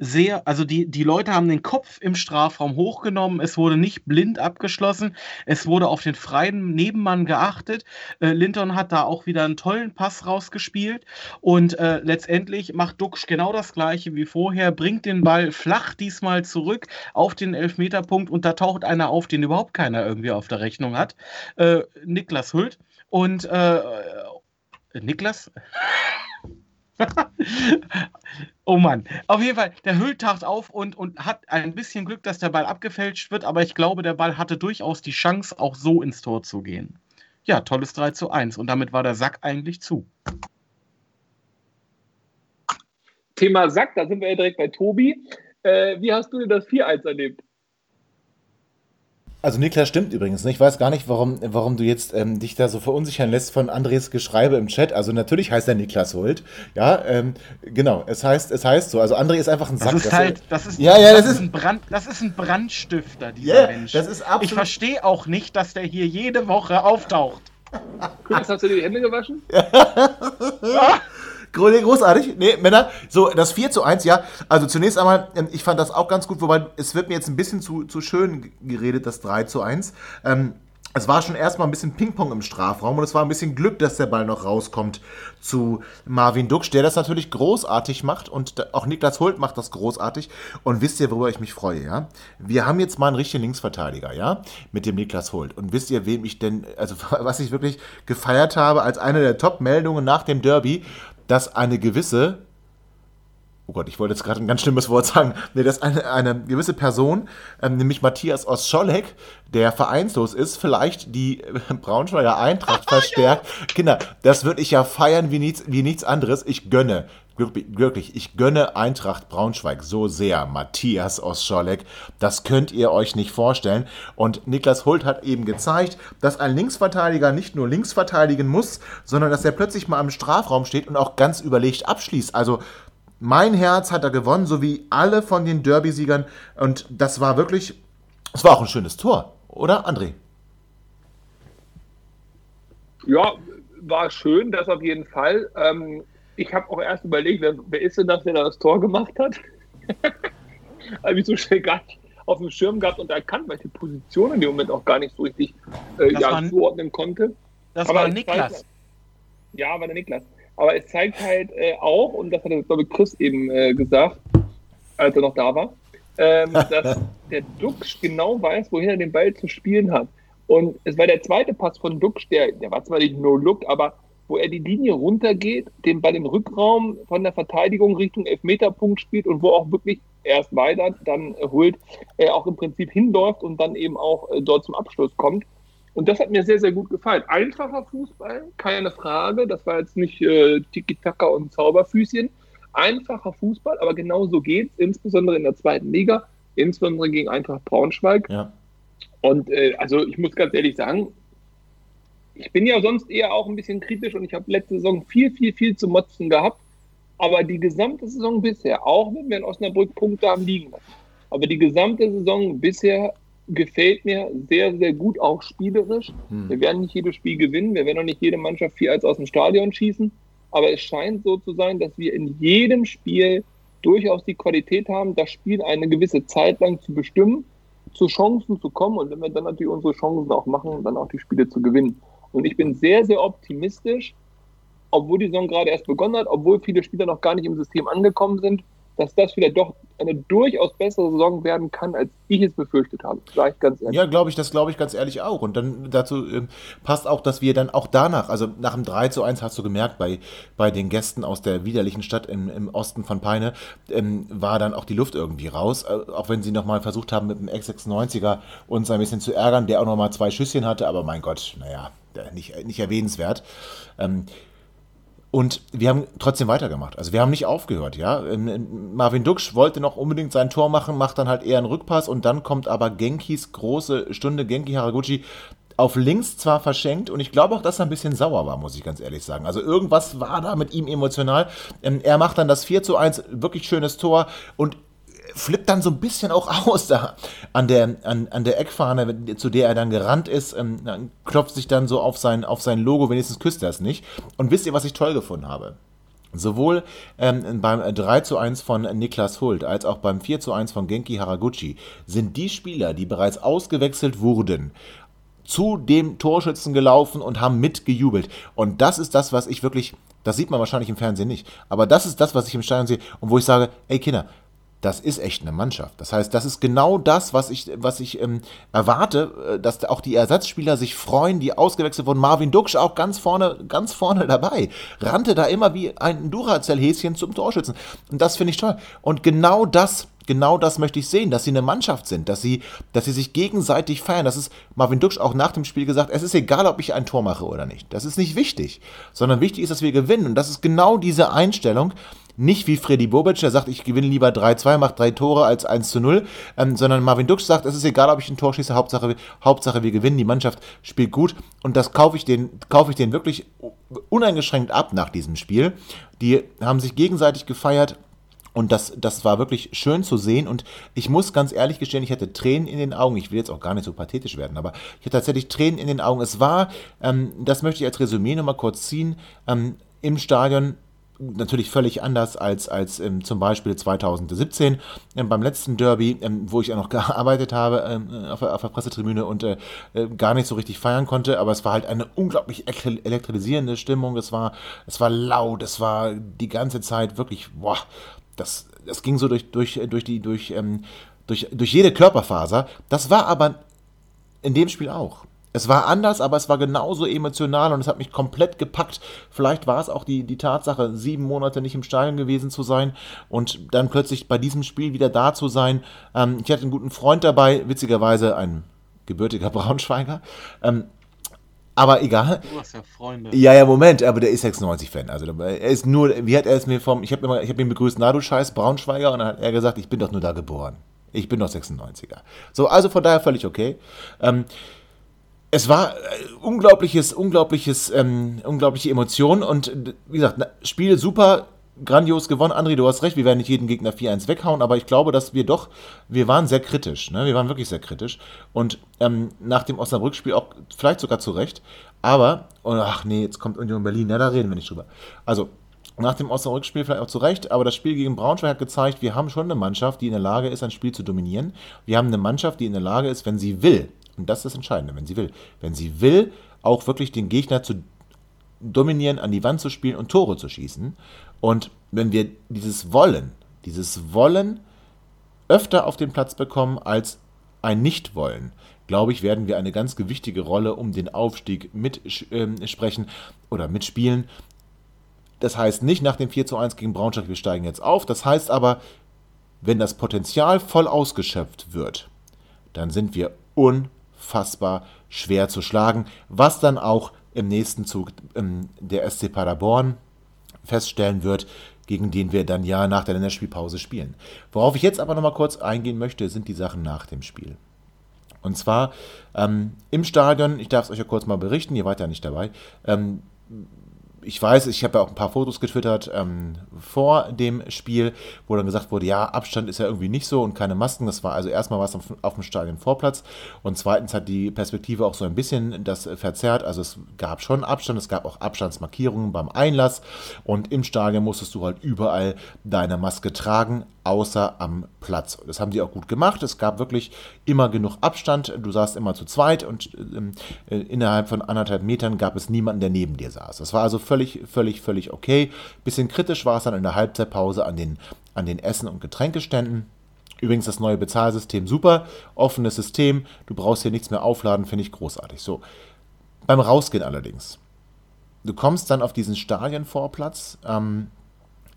sehr, also die, die Leute haben den Kopf im Strafraum hochgenommen, es wurde nicht blind abgeschlossen, es wurde auf den freien Nebenmann geachtet. Äh, Linton hat da auch wieder einen tollen Pass rausgespielt und äh, letztendlich macht Duxch genau das gleiche wie vorher, bringt den Ball flach diesmal zurück auf den Elfmeterpunkt und da taucht einer auf, den überhaupt keiner irgendwie auf der Rechnung hat. Äh, Niklas Hult und äh, Niklas? oh Mann. Auf jeden Fall, der Hüll taucht auf und, und hat ein bisschen Glück, dass der Ball abgefälscht wird, aber ich glaube, der Ball hatte durchaus die Chance, auch so ins Tor zu gehen. Ja, tolles 3 zu 1 und damit war der Sack eigentlich zu. Thema Sack, da sind wir ja direkt bei Tobi. Äh, wie hast du denn das 4-1 erlebt? Also Niklas stimmt übrigens. Ne? Ich weiß gar nicht, warum, warum du jetzt ähm, dich da so verunsichern lässt von Andres Geschreibe im Chat. Also natürlich heißt er Niklas Hult. Ja, ähm, genau. Es heißt, es heißt so. Also André ist einfach ein Sack. Das ist halt, das ist, ja, ja, das, das ist, ein Brand, das ist ein Brandstifter, dieser yeah, Mensch. Das ist absolut. Ich verstehe auch nicht, dass der hier jede Woche auftaucht. Hast du dir die Hände gewaschen? Großartig. Nee, Männer. So, das 4 zu 1, ja. Also zunächst einmal, ähm, ich fand das auch ganz gut, wobei es wird mir jetzt ein bisschen zu, zu schön geredet, das 3 zu 1. Ähm, es war schon erstmal ein bisschen Ping-Pong im Strafraum und es war ein bisschen Glück, dass der Ball noch rauskommt zu Marvin Duksch, der das natürlich großartig macht und auch Niklas Hult macht das großartig. Und wisst ihr, worüber ich mich freue, ja? Wir haben jetzt mal einen richtigen Linksverteidiger, ja? Mit dem Niklas Hult. Und wisst ihr, wem ich denn, also was ich wirklich gefeiert habe als eine der Top-Meldungen nach dem Derby, dass eine gewisse oh Gott, ich wollte jetzt gerade ein ganz schlimmes Wort sagen, nee, dass eine, eine gewisse Person, ähm, nämlich Matthias Oscholek, der vereinslos ist, vielleicht die äh, Braunschweiger Eintracht verstärkt. Kinder, das würde ich ja feiern wie nichts, wie nichts anderes. Ich gönne, wirklich, ich gönne Eintracht Braunschweig so sehr, Matthias Oscholek. Das könnt ihr euch nicht vorstellen. Und Niklas Hult hat eben gezeigt, dass ein Linksverteidiger nicht nur links verteidigen muss, sondern dass er plötzlich mal im Strafraum steht und auch ganz überlegt abschließt. Also mein Herz hat er gewonnen, so wie alle von den Derby-Siegern. Und das war wirklich, es war auch ein schönes Tor, oder André? Ja, war schön, das auf jeden Fall. Ähm, ich habe auch erst überlegt, wer, wer, ist denn das, der das Tor gemacht hat? habe ich so schnell gar nicht auf dem Schirm gehabt und erkannt, weil ich die Position in dem Moment auch gar nicht so richtig äh, ja, war, zuordnen konnte. Das Aber war Niklas. ja, war der Niklas. Aber es zeigt halt äh, auch, und das hat, glaube ich, Chris eben äh, gesagt, als er noch da war, ähm, dass der Duxch genau weiß, wohin er den Ball zu spielen hat. Und es war der zweite Pass von Duxch, der, der war zwar nicht No-Look, aber wo er die Linie runtergeht, den Ball im Rückraum von der Verteidigung Richtung Elfmeterpunkt spielt und wo auch wirklich erst weiter, dann äh, holt, er auch im Prinzip hinläuft und dann eben auch äh, dort zum Abschluss kommt. Und das hat mir sehr, sehr gut gefallen. Einfacher Fußball, keine Frage. Das war jetzt nicht äh, Tiki-Taka und Zauberfüßchen. Einfacher Fußball, aber genau so geht es, insbesondere in der zweiten Liga, insbesondere gegen Eintracht Braunschweig. Ja. Und äh, also ich muss ganz ehrlich sagen, ich bin ja sonst eher auch ein bisschen kritisch und ich habe letzte Saison viel, viel, viel zu motzen gehabt. Aber die gesamte Saison bisher, auch wenn wir in Osnabrück Punkte haben liegen lassen, aber die gesamte Saison bisher gefällt mir sehr, sehr gut, auch spielerisch. Hm. Wir werden nicht jedes Spiel gewinnen, wir werden auch nicht jede Mannschaft viel als aus dem Stadion schießen, aber es scheint so zu sein, dass wir in jedem Spiel durchaus die Qualität haben, das Spiel eine gewisse Zeit lang zu bestimmen, zu Chancen zu kommen und wenn wir dann natürlich unsere Chancen auch machen, dann auch die Spiele zu gewinnen. Und ich bin sehr, sehr optimistisch, obwohl die Saison gerade erst begonnen hat, obwohl viele Spieler noch gar nicht im System angekommen sind, dass das vielleicht doch eine durchaus bessere Saison werden kann, als ich es befürchtet habe. Sag ganz ehrlich. Ja, glaube ich, das glaube ich ganz ehrlich auch. Und dann dazu äh, passt auch, dass wir dann auch danach, also nach dem 3 zu 1 hast du gemerkt, bei, bei den Gästen aus der widerlichen Stadt im, im Osten von Peine, ähm, war dann auch die Luft irgendwie raus. Äh, auch wenn sie nochmal versucht haben, mit dem X96er uns ein bisschen zu ärgern, der auch nochmal zwei Schüsschen hatte, aber mein Gott, naja, nicht, nicht erwähnenswert. Ähm, und wir haben trotzdem weitergemacht. Also wir haben nicht aufgehört, ja. Ähm, Marvin Duksch wollte noch unbedingt sein Tor machen, macht dann halt eher einen Rückpass und dann kommt aber Genkis große Stunde, Genki Haraguchi, auf links zwar verschenkt und ich glaube auch, dass er ein bisschen sauer war, muss ich ganz ehrlich sagen. Also irgendwas war da mit ihm emotional. Ähm, er macht dann das 4 zu 1, wirklich schönes Tor und flippt dann so ein bisschen auch aus da an der, an, an der Eckfahne, zu der er dann gerannt ist, ähm, klopft sich dann so auf sein, auf sein Logo, wenigstens küsst er es nicht. Und wisst ihr, was ich toll gefunden habe? Sowohl ähm, beim 3 zu 1 von Niklas Hult als auch beim 4 zu 1 von Genki Haraguchi sind die Spieler, die bereits ausgewechselt wurden, zu dem Torschützen gelaufen und haben mitgejubelt. Und das ist das, was ich wirklich, das sieht man wahrscheinlich im Fernsehen nicht, aber das ist das, was ich im Stadion sehe und wo ich sage, ey Kinder, das ist echt eine Mannschaft. Das heißt, das ist genau das, was ich, was ich ähm, erwarte, äh, dass auch die Ersatzspieler sich freuen, die ausgewechselt wurden. Marvin Duksch auch ganz vorne, ganz vorne dabei. Rannte da immer wie ein Duracell-Häschen zum Torschützen. Und das finde ich toll. Und genau das, genau das möchte ich sehen, dass sie eine Mannschaft sind, dass sie, dass sie sich gegenseitig feiern. Das ist Marvin Duksch auch nach dem Spiel gesagt, es ist egal, ob ich ein Tor mache oder nicht. Das ist nicht wichtig, sondern wichtig ist, dass wir gewinnen. Und das ist genau diese Einstellung, nicht wie Freddy Bobic, der sagt, ich gewinne lieber 3-2, mache drei Tore als 1 0, ähm, sondern Marvin Dux sagt, es ist egal, ob ich ein Tor schieße, Hauptsache, Hauptsache wir gewinnen, die Mannschaft spielt gut und das kaufe ich den, kaufe ich den wirklich uneingeschränkt ab nach diesem Spiel. Die haben sich gegenseitig gefeiert. Und das, das war wirklich schön zu sehen. Und ich muss ganz ehrlich gestehen, ich hatte Tränen in den Augen. Ich will jetzt auch gar nicht so pathetisch werden, aber ich hatte tatsächlich Tränen in den Augen. Es war, ähm, das möchte ich als Resümee nochmal kurz ziehen, ähm, im Stadion natürlich völlig anders als, als ähm, zum Beispiel 2017 ähm, beim letzten Derby, ähm, wo ich ja noch gearbeitet habe ähm, auf, auf, der Pressetribüne und äh, äh, gar nicht so richtig feiern konnte. Aber es war halt eine unglaublich elektrisierende Stimmung. Es war, es war laut, es war die ganze Zeit wirklich, boah, das, das ging so durch, durch, durch die, durch, ähm, durch, durch jede Körperfaser. Das war aber in dem Spiel auch. Es war anders, aber es war genauso emotional und es hat mich komplett gepackt. Vielleicht war es auch die, die Tatsache, sieben Monate nicht im Stadion gewesen zu sein und dann plötzlich bei diesem Spiel wieder da zu sein. Ähm, ich hatte einen guten Freund dabei, witzigerweise ein gebürtiger Braunschweiger. Ähm, aber egal. Du hast ja Freunde. Ja, ja, Moment, aber der ist 96-Fan. Also er ist nur, wie hat er es mir vom, ich habe hab ihn begrüßt, na du scheiß Braunschweiger, und dann hat er gesagt, ich bin doch nur da geboren. Ich bin doch 96er. So, also von daher völlig okay. Ähm, es war äh, unglaubliches, unglaubliches, ähm, unglaubliche Emotionen und äh, wie gesagt, Spiel super, grandios gewonnen. André, du hast recht, wir werden nicht jeden Gegner 4-1 weghauen, aber ich glaube, dass wir doch, wir waren sehr kritisch, ne? wir waren wirklich sehr kritisch und ähm, nach dem Osnabrück-Spiel auch vielleicht sogar zu Recht, aber, oh, ach nee, jetzt kommt Union Berlin, ja, da reden wir nicht drüber. Also, nach dem Osnabrück-Spiel vielleicht auch zu Recht, aber das Spiel gegen Braunschweig hat gezeigt, wir haben schon eine Mannschaft, die in der Lage ist, ein Spiel zu dominieren. Wir haben eine Mannschaft, die in der Lage ist, wenn sie will, und das ist das Entscheidende, wenn sie will. Wenn sie will, auch wirklich den Gegner zu dominieren, an die Wand zu spielen und Tore zu schießen. Und wenn wir dieses Wollen, dieses Wollen öfter auf den Platz bekommen als ein Nichtwollen, glaube ich, werden wir eine ganz gewichtige Rolle um den Aufstieg mitsprechen äh, oder mitspielen. Das heißt nicht nach dem 4 zu 1 gegen Braunschweig, wir steigen jetzt auf. Das heißt aber, wenn das Potenzial voll ausgeschöpft wird, dann sind wir unfassbar unfassbar schwer zu schlagen, was dann auch im nächsten Zug ähm, der SC Paderborn feststellen wird, gegen den wir dann ja nach der Länderspielpause spielen. Worauf ich jetzt aber nochmal kurz eingehen möchte, sind die Sachen nach dem Spiel. Und zwar ähm, im Stadion, ich darf es euch ja kurz mal berichten, ihr wart ja nicht dabei, ähm, ich weiß, ich habe ja auch ein paar Fotos getwittert ähm, vor dem Spiel, wo dann gesagt wurde, ja, Abstand ist ja irgendwie nicht so und keine Masken. Das war also erstmal was auf, auf dem Stadionvorplatz und zweitens hat die Perspektive auch so ein bisschen das verzerrt. Also es gab schon Abstand, es gab auch Abstandsmarkierungen beim Einlass und im Stadion musstest du halt überall deine Maske tragen, außer am Platz. Das haben die auch gut gemacht. Es gab wirklich immer genug Abstand. Du saßt immer zu zweit und ähm, äh, innerhalb von anderthalb Metern gab es niemanden, der neben dir saß. Das war also völlig, völlig, völlig okay. Bisschen kritisch war es dann in der Halbzeitpause an den, an den Essen- und Getränkeständen. Übrigens das neue Bezahlsystem super, offenes System, du brauchst hier nichts mehr aufladen, finde ich großartig. So, beim Rausgehen allerdings. Du kommst dann auf diesen Stadionvorplatz. Ähm,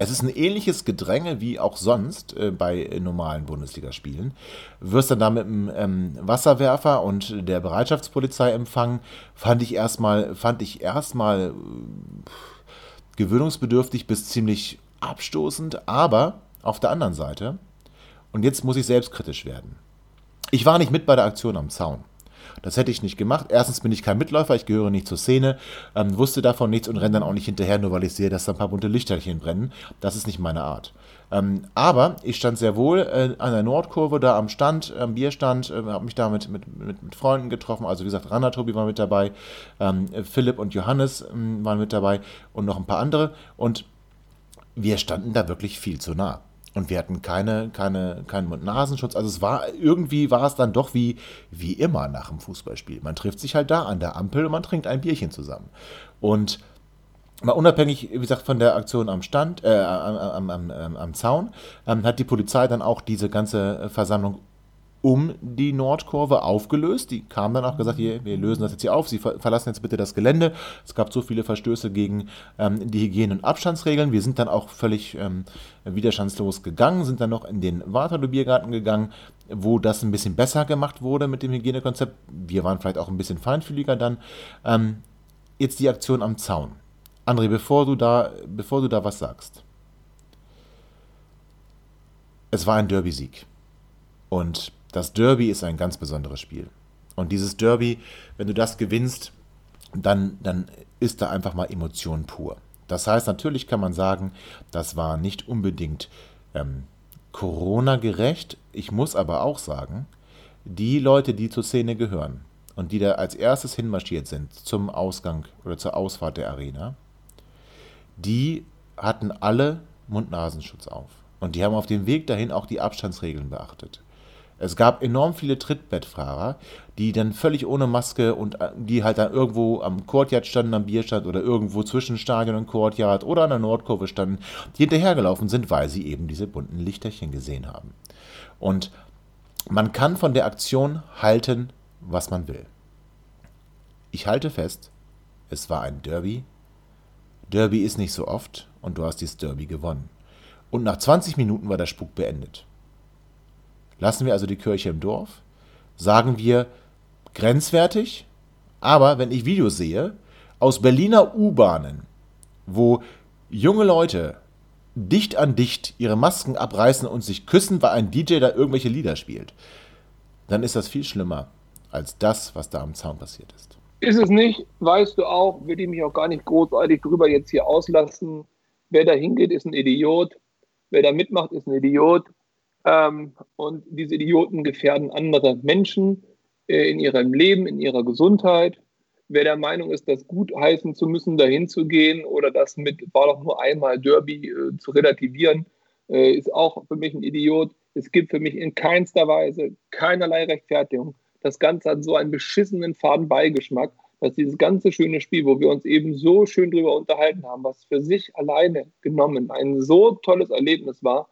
es ist ein ähnliches Gedränge wie auch sonst äh, bei normalen Bundesligaspielen. Wirst dann da mit einem ähm, Wasserwerfer und der Bereitschaftspolizei empfangen. Fand ich erstmal, fand äh, gewöhnungsbedürftig bis ziemlich abstoßend, aber auf der anderen Seite, und jetzt muss ich selbstkritisch werden. Ich war nicht mit bei der Aktion am Zaun. Das hätte ich nicht gemacht. Erstens bin ich kein Mitläufer, ich gehöre nicht zur Szene, ähm, wusste davon nichts und renne dann auch nicht hinterher, nur weil ich sehe, dass da ein paar bunte Lichterchen brennen. Das ist nicht meine Art. Ähm, aber ich stand sehr wohl äh, an der Nordkurve da am Stand, am Bierstand, äh, habe mich da mit, mit, mit, mit, Freunden getroffen. Also wie gesagt, Rana Tobi war mit dabei, ähm, Philipp und Johannes ähm, waren mit dabei und noch ein paar andere. Und wir standen da wirklich viel zu nah. Und wir hatten keine, keine, keinen Mund-Nasenschutz. Also es war, irgendwie war es dann doch wie, wie immer nach dem Fußballspiel. Man trifft sich halt da an der Ampel und man trinkt ein Bierchen zusammen. Und mal unabhängig, wie gesagt, von der Aktion am Stand, äh, am, am, am, am Zaun, ähm, hat die Polizei dann auch diese ganze Versammlung um die Nordkurve aufgelöst. Die kamen dann auch gesagt, hier, wir lösen das jetzt hier auf, Sie verlassen jetzt bitte das Gelände. Es gab so viele Verstöße gegen ähm, die Hygiene- und Abstandsregeln. Wir sind dann auch völlig ähm, widerstandslos gegangen, sind dann noch in den Waterloo-Biergarten gegangen, wo das ein bisschen besser gemacht wurde mit dem Hygienekonzept. Wir waren vielleicht auch ein bisschen feinfühliger dann. Ähm, jetzt die Aktion am Zaun. André, bevor du da, bevor du da was sagst. Es war ein Derby-Sieg. Und das Derby ist ein ganz besonderes Spiel. Und dieses Derby, wenn du das gewinnst, dann, dann ist da einfach mal Emotion pur. Das heißt, natürlich kann man sagen, das war nicht unbedingt ähm, Corona-gerecht. Ich muss aber auch sagen, die Leute, die zur Szene gehören und die da als erstes hinmarschiert sind zum Ausgang oder zur Ausfahrt der Arena, die hatten alle Mund-Nasenschutz auf. Und die haben auf dem Weg dahin auch die Abstandsregeln beachtet. Es gab enorm viele Trittbettfahrer, die dann völlig ohne Maske und äh, die halt dann irgendwo am Courtyard standen, am Bierstand oder irgendwo zwischen Stadion und Courtyard oder an der Nordkurve standen, die hinterhergelaufen sind, weil sie eben diese bunten Lichterchen gesehen haben. Und man kann von der Aktion halten, was man will. Ich halte fest, es war ein Derby. Derby ist nicht so oft und du hast dieses Derby gewonnen. Und nach 20 Minuten war der Spuk beendet. Lassen wir also die Kirche im Dorf? Sagen wir grenzwertig? Aber wenn ich Videos sehe aus Berliner U-Bahnen, wo junge Leute dicht an dicht ihre Masken abreißen und sich küssen, weil ein DJ da irgendwelche Lieder spielt, dann ist das viel schlimmer als das, was da am Zaun passiert ist. Ist es nicht, weißt du auch, will ich mich auch gar nicht großartig drüber jetzt hier auslassen. Wer da hingeht, ist ein Idiot. Wer da mitmacht, ist ein Idiot. Ähm, und diese Idioten gefährden andere Menschen äh, in ihrem Leben, in ihrer Gesundheit. Wer der Meinung ist, das gut heißen zu müssen, dahin zu gehen oder das mit war doch nur einmal Derby äh, zu relativieren, äh, ist auch für mich ein Idiot. Es gibt für mich in keinster Weise keinerlei Rechtfertigung. Das Ganze hat so einen beschissenen Fadenbeigeschmack, dass dieses ganze schöne Spiel, wo wir uns eben so schön drüber unterhalten haben, was für sich alleine genommen ein so tolles Erlebnis war,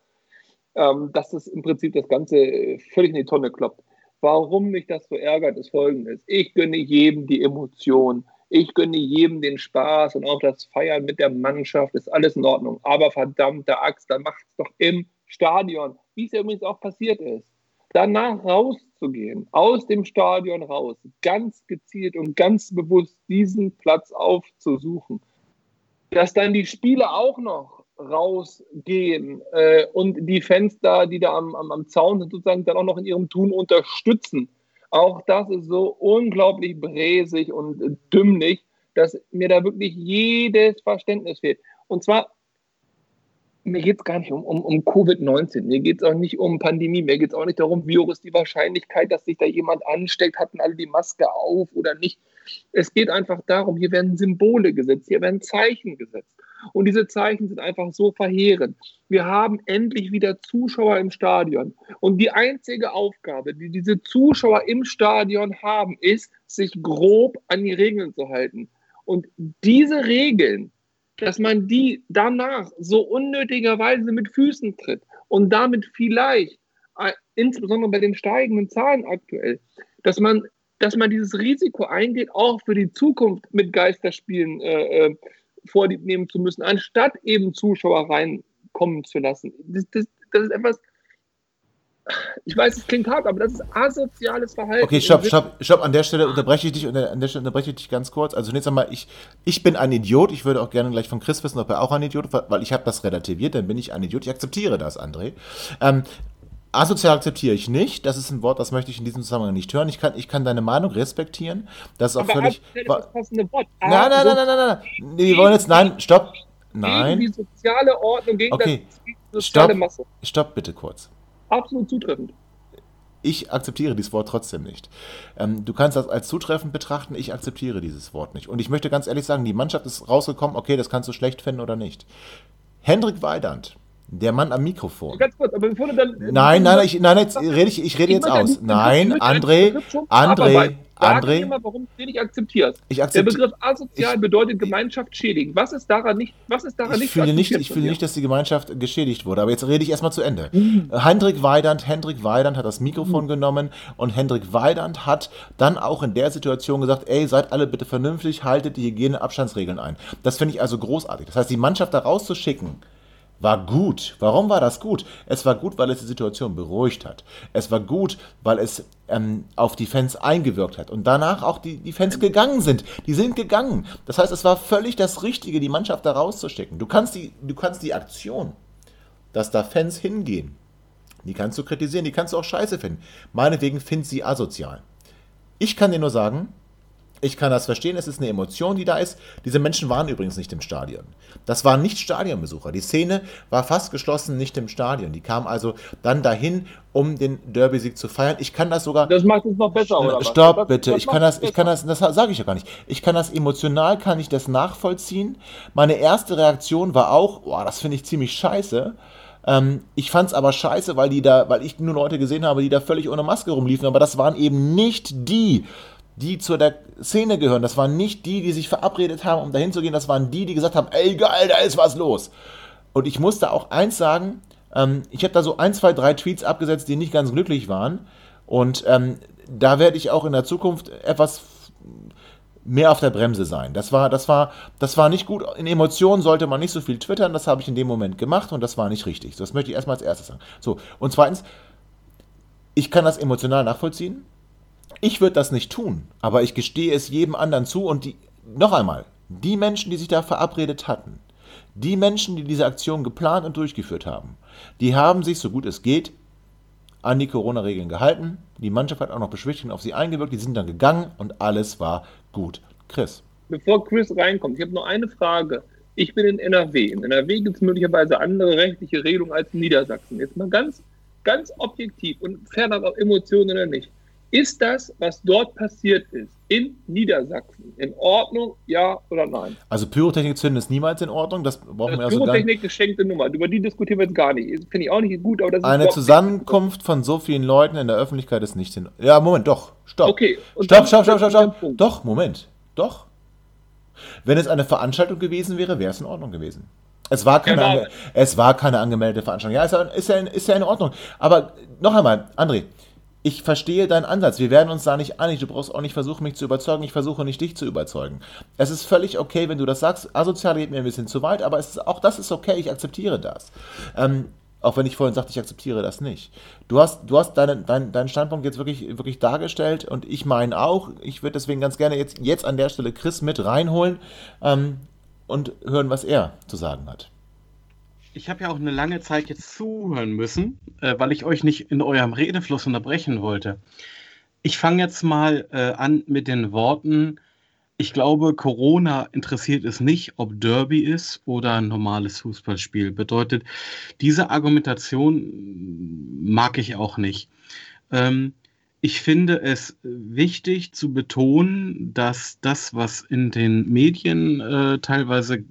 ähm, dass es im Prinzip das Ganze äh, völlig in die Tonne kloppt. Warum mich das so ärgert, ist folgendes. Ich gönne jedem die Emotion. Ich gönne jedem den Spaß und auch das Feiern mit der Mannschaft. Ist alles in Ordnung. Aber verdammte Axt, dann macht es doch im Stadion, wie es ja übrigens auch passiert ist. Danach rauszugehen, aus dem Stadion raus, ganz gezielt und ganz bewusst diesen Platz aufzusuchen. Dass dann die Spieler auch noch rausgehen äh, und die Fenster, die da am, am, am Zaun sind, sozusagen dann auch noch in ihrem Tun unterstützen. Auch das ist so unglaublich bräsig und dümmlich, dass mir da wirklich jedes Verständnis fehlt. Und zwar, mir geht es gar nicht um, um, um Covid-19, mir geht es auch nicht um Pandemie, mir geht es auch nicht darum, wie hoch ist die Wahrscheinlichkeit, dass sich da jemand ansteckt, hatten alle die Maske auf oder nicht. Es geht einfach darum, hier werden Symbole gesetzt, hier werden Zeichen gesetzt. Und diese Zeichen sind einfach so verheerend. Wir haben endlich wieder Zuschauer im Stadion. Und die einzige Aufgabe, die diese Zuschauer im Stadion haben, ist, sich grob an die Regeln zu halten. Und diese Regeln, dass man die danach so unnötigerweise mit Füßen tritt und damit vielleicht, äh, insbesondere bei den steigenden Zahlen aktuell, dass man, dass man dieses Risiko eingeht, auch für die Zukunft mit Geisterspielen äh, äh Vorlieb nehmen zu müssen, anstatt eben Zuschauer reinkommen zu lassen. Das, das, das ist etwas, ich weiß, es klingt hart, aber das ist asoziales Verhalten. Okay, stopp, stopp, stopp. An der Stelle unterbreche ich dich, an der Stelle unterbreche ich dich ganz kurz. Also zunächst einmal, ich, ich bin ein Idiot. Ich würde auch gerne gleich von Chris wissen, ob er auch ein Idiot ist, weil ich habe das relativiert, dann bin ich ein Idiot. Ich akzeptiere das, André. Ähm, Asozial akzeptiere ich nicht. Das ist ein Wort, das möchte ich in diesem Zusammenhang nicht hören. Ich kann, ich kann deine Meinung respektieren. Das ist auch Aber völlig. Das passende Wort. Nein, nein, nein, nein, nein, nein. Nee, wir wollen jetzt. Nein, stopp. Nein. Gegen die soziale Ordnung, gegen okay. die soziale stopp. Masse. Stopp bitte kurz. Absolut zutreffend. Ich akzeptiere dieses Wort trotzdem nicht. Ähm, du kannst das als zutreffend betrachten, ich akzeptiere dieses Wort nicht. Und ich möchte ganz ehrlich sagen, die Mannschaft ist rausgekommen, okay, das kannst du schlecht finden oder nicht. Hendrik Weidand der Mann am Mikrofon. Ganz kurz, aber bevor du dann. Nein, nein, ich, nein, jetzt rede ich, ich rede jetzt aus. Nein, André, André, André. Mal, warum du den nicht akzeptierst. Ich akzeptiere. Der Begriff asozial ich, bedeutet Gemeinschaft schädigen. Was ist daran nicht, was ist daran ich nicht fühle nicht Ich fühle nicht, dass die Gemeinschaft geschädigt wurde. Aber jetzt rede ich erstmal zu Ende. Mhm. Hendrik Weidand, Hendrik Weidand hat das Mikrofon mhm. genommen und Hendrik Weidand hat dann auch in der Situation gesagt, ey, seid alle bitte vernünftig, haltet die Hygieneabstandsregeln ein. Das finde ich also großartig. Das heißt, die Mannschaft da rauszuschicken, war gut. Warum war das gut? Es war gut, weil es die Situation beruhigt hat. Es war gut, weil es ähm, auf die Fans eingewirkt hat und danach auch die, die Fans gegangen sind. Die sind gegangen. Das heißt, es war völlig das Richtige, die Mannschaft da rauszuschicken. Du kannst die, du kannst die Aktion, dass da Fans hingehen, die kannst du kritisieren, die kannst du auch scheiße finden. Meinetwegen find sie asozial. Ich kann dir nur sagen, Ich kann das verstehen, es ist eine Emotion, die da ist. Diese Menschen waren übrigens nicht im Stadion. Das waren nicht Stadionbesucher. Die Szene war fast geschlossen nicht im Stadion. Die kamen also dann dahin, um den Derby-Sieg zu feiern. Ich kann das sogar. Das macht es noch besser, oder? Stopp, was? bitte. Das ich kann das, ich kann das, das sage ich ja gar nicht. Ich kann das emotional, kann ich das nachvollziehen. Meine erste Reaktion war auch, boah, das finde ich ziemlich scheiße. Ähm, ich fand es aber scheiße, weil die da, weil ich nur Leute gesehen habe, die da völlig ohne Maske rumliefen. Aber das waren eben nicht die, die zu der Szene gehören. Das waren nicht die, die sich verabredet haben, um dahin zu gehen. Das waren die, die gesagt haben, ey geil, da ist was los. Und ich musste auch eins sagen, ähm, ich habe da so ein, zwei, drei Tweets abgesetzt, die nicht ganz glücklich waren. Und ähm, da werde ich auch in der Zukunft etwas mehr auf der Bremse sein. Das war, das war, das war nicht gut. In Emotionen sollte man nicht so viel twittern. Das habe ich in dem Moment gemacht und das war nicht richtig. Das möchte ich erstmal als erstes sagen. So, und zweitens, ich kann das emotional nachvollziehen. Ich würde das nicht tun, aber ich gestehe es jedem anderen zu und die, noch einmal, die Menschen, die sich da verabredet hatten, die Menschen, die diese Aktion geplant und durchgeführt haben, die haben sich, so gut es geht, an die Corona-Regeln gehalten. Die Mannschaft hat auch noch beschwichtigend auf sie eingewirkt. Die sind dann gegangen und alles war gut. Chris. Bevor Chris reinkommt, ich habe noch eine Frage. Ich bin in NRW. In NRW gibt es möglicherweise andere rechtliche Regelungen als in Niedersachsen. Jetzt mal ganz, ganz objektiv und fernab auf Emotionen oder nicht. Ist das, was dort passiert ist, in Niedersachsen in Ordnung, ja oder nein? Also Pyrotechnik zünden ist niemals in Ordnung. Das brauchen das wir also Pyrotechnik geschenkte Nummer. Über die diskutieren wir jetzt gar nicht. Finde ich auch nicht gut, aber das ist eine Zusammenkunft von so vielen Leuten in der Öffentlichkeit ist nicht in. Ja, Moment, doch. Stopp. Okay. Stopp, stopp, stopp, stopp, stopp. Doch, Moment. Doch. Wenn es eine Veranstaltung gewesen wäre, wäre es in Ordnung gewesen. Es war keine, genau. es war keine angemeldete Veranstaltung. Ja, ist ja, ist ja, ist ja in Ordnung. Aber noch einmal, André, ich verstehe deinen Ansatz. Wir werden uns da nicht einig. Du brauchst auch nicht versuchen, mich zu überzeugen. Ich versuche nicht, dich zu überzeugen. Es ist völlig okay, wenn du das sagst. Asozial geht mir ein bisschen zu weit, aber es ist, auch das ist okay. Ich akzeptiere das. Ähm, auch wenn ich vorhin sagte, ich akzeptiere das nicht. Du hast, du hast deinen, deinen, deinen Standpunkt jetzt wirklich, wirklich dargestellt und ich meine auch. Ich würde deswegen ganz gerne jetzt, jetzt an der Stelle Chris mit reinholen ähm, und hören, was er zu sagen hat ich habe ja auch eine lange Zeit jetzt zuhören müssen, äh, weil ich euch nicht in eurem Redefluss unterbrechen wollte. Ich fange jetzt mal äh, an mit den Worten, ich glaube, Corona interessiert es nicht, ob Derby ist oder ein normales Fußballspiel. Bedeutet, diese Argumentation mag ich auch nicht. Ähm, ich finde es wichtig zu betonen, dass das, was in den Medien äh, teilweise äh,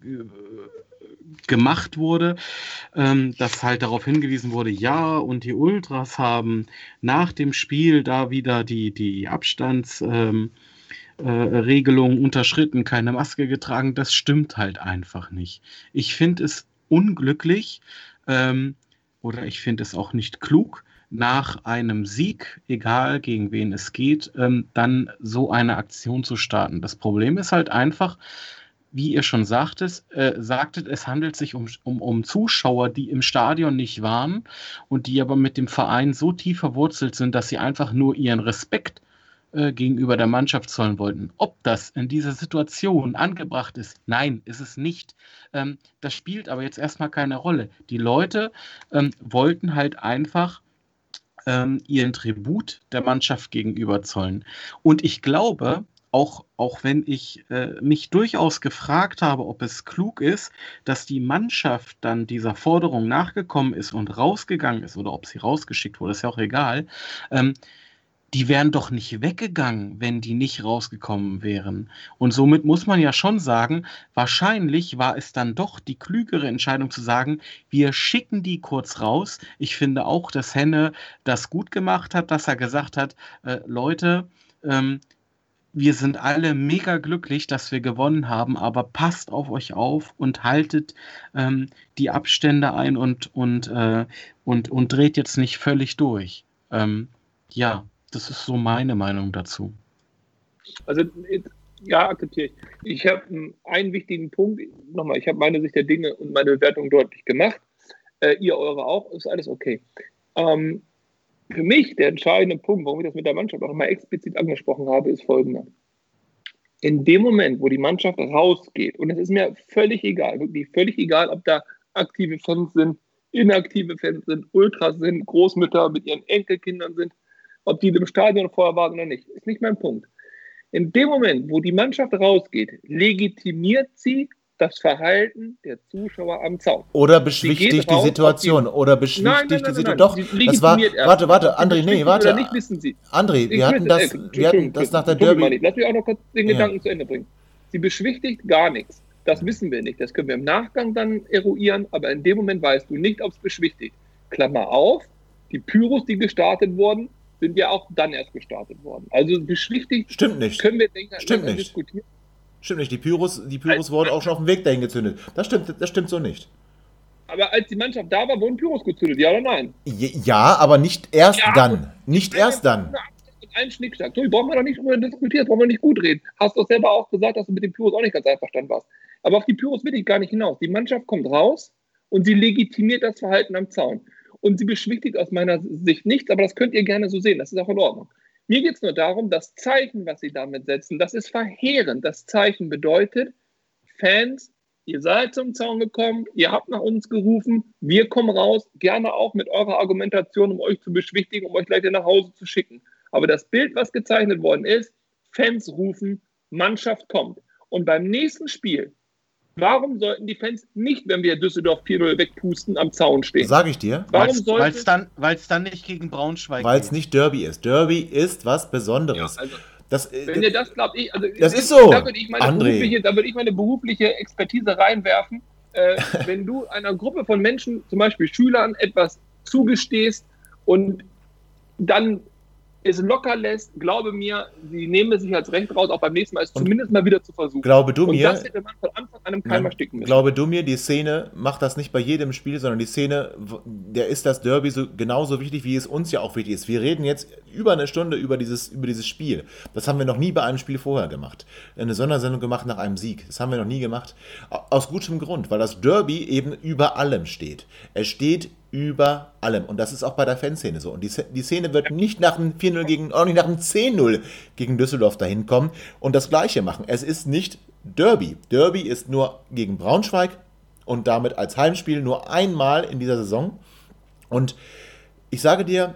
gemacht wurde, ähm, dass halt darauf hingewiesen wurde, ja, und die Ultras haben nach dem Spiel da wieder die, die Abstandsregelung ähm, äh, unterschritten, keine Maske getragen. Das stimmt halt einfach nicht. Ich finde es unglücklich ähm, oder ich finde es auch nicht klug, nach einem Sieg, egal gegen wen es geht, ähm, dann so eine Aktion zu starten. Das Problem ist halt einfach, wie ihr schon sagtet, äh, sagtet, es handelt sich um, um, um Zuschauer, die im Stadion nicht waren und die aber mit dem Verein so tief verwurzelt sind, dass sie einfach nur ihren Respekt äh, gegenüber der Mannschaft zollen wollten. Ob das in dieser Situation angebracht ist, nein, ist es nicht. Ähm, das spielt aber jetzt erstmal keine Rolle. Die Leute ähm, wollten halt einfach ähm, ihren Tribut der Mannschaft gegenüber zollen. Und ich glaube, auch, auch wenn ich äh, mich durchaus gefragt habe, ob es klug ist, dass die Mannschaft dann dieser Forderung nachgekommen ist und rausgegangen ist oder ob sie rausgeschickt wurde, ist ja auch egal. Ähm, die wären doch nicht weggegangen, wenn die nicht rausgekommen wären. Und somit muss man ja schon sagen, wahrscheinlich war es dann doch die klügere Entscheidung zu sagen, wir schicken die kurz raus. Ich finde auch, dass Henne das gut gemacht hat, dass er gesagt hat, äh, Leute, ähm, wir sind alle mega glücklich, dass wir gewonnen haben, aber passt auf euch auf und haltet ähm, die Abstände ein und, und, äh, und, und dreht jetzt nicht völlig durch. Ähm, ja, das ist so meine Meinung dazu. Also, ja, akzeptiere ich. Ich habe einen wichtigen Punkt, nochmal, ich habe meine Sicht der Dinge und meine Bewertung deutlich gemacht. Äh, ihr eure auch, ist alles okay. Ähm, für mich der entscheidende Punkt, warum ich das mit der Mannschaft auch nochmal explizit angesprochen habe, ist folgender. In dem Moment, wo die Mannschaft rausgeht, und es ist mir völlig egal, wirklich völlig egal, ob da aktive Fans sind, inaktive Fans sind, Ultras sind, Großmütter mit ihren Enkelkindern sind, ob die im Stadion vorher waren oder nicht, ist nicht mein Punkt. In dem Moment, wo die Mannschaft rausgeht, legitimiert sie das Verhalten der Zuschauer am Zaun. Oder beschwichtigt die Situation. Die, oder beschwichtigt die Situation. Doch, das war. Warte, warte, André, nee, warte. Nicht, wissen Sie. André, wir hatten das, äh, wir hatten das nach der Derby. Lass mich auch noch kurz den ja. Gedanken zu Ende bringen. Sie beschwichtigt gar nichts. Das wissen wir nicht. Das können wir im Nachgang dann eruieren, aber in dem Moment weißt du nicht, ob es beschwichtigt. Klammer auf, die Pyros, die gestartet wurden, sind ja auch dann erst gestartet worden. Also beschwichtigt Stimmt nicht. können wir denken, Stimmt nicht. diskutieren. Stimmt nicht, die Pyros, die Pyros wurden auch schon auf dem Weg dahin gezündet. Das stimmt, das stimmt so nicht. Aber als die Mannschaft da war, wurden Pyros gezündet, ja oder nein? Ja, aber nicht erst ja, dann. Nicht erst dann. Ein Schnickschnack. So, brauchen wir doch nicht drüber diskutieren, brauchen wir nicht gut reden. Hast du selber auch gesagt, dass du mit den Pyros auch nicht ganz einverstanden warst. Aber auf die Pyros will ich gar nicht hinaus. Die Mannschaft kommt raus und sie legitimiert das Verhalten am Zaun. Und sie beschwichtigt aus meiner Sicht nichts, aber das könnt ihr gerne so sehen. Das ist auch in Ordnung. Mir geht es nur darum, das Zeichen, was sie damit setzen, das ist verheerend. Das Zeichen bedeutet, Fans, ihr seid zum Zaun gekommen, ihr habt nach uns gerufen, wir kommen raus, gerne auch mit eurer Argumentation, um euch zu beschwichtigen, um euch gleich nach Hause zu schicken. Aber das Bild, was gezeichnet worden ist, Fans rufen, Mannschaft kommt. Und beim nächsten Spiel Warum sollten die Fans nicht, wenn wir Düsseldorf 4-0 wegpusten, am Zaun stehen? Sag ich dir. Warum Weil es dann, dann nicht gegen Braunschweig Weil es nicht Derby ist. Derby ist was Besonderes. Ja, also, das, äh, wenn ihr das glaubt, ich, also, das ist so. Da würde ich, würd ich meine berufliche Expertise reinwerfen. Äh, wenn du einer Gruppe von Menschen, zum Beispiel Schülern, etwas zugestehst und dann es locker lässt, glaube mir, sie nehmen es sich als Recht raus, auch beim nächsten Mal es zumindest mal wieder zu versuchen. Glaube du mir. Und das hätte man von Anfang an einem Keim ersticken müssen. Glaube du mir, die Szene macht das nicht bei jedem Spiel, sondern die Szene, der ist das Derby so genauso wichtig, wie es uns ja auch wichtig ist. Wir reden jetzt über eine Stunde über dieses, über dieses Spiel. Das haben wir noch nie bei einem Spiel vorher gemacht. Eine Sondersendung gemacht nach einem Sieg. Das haben wir noch nie gemacht. Aus gutem Grund, weil das Derby eben über allem steht. Es steht über allem. Und das ist auch bei der Fanszene so. Und die, die Szene wird nicht nach einem 4-0 gegen, auch nicht nach einem 10-0 gegen Düsseldorf dahin kommen und das Gleiche machen. Es ist nicht Derby. Derby ist nur gegen Braunschweig und damit als Heimspiel nur einmal in dieser Saison. Und ich sage dir,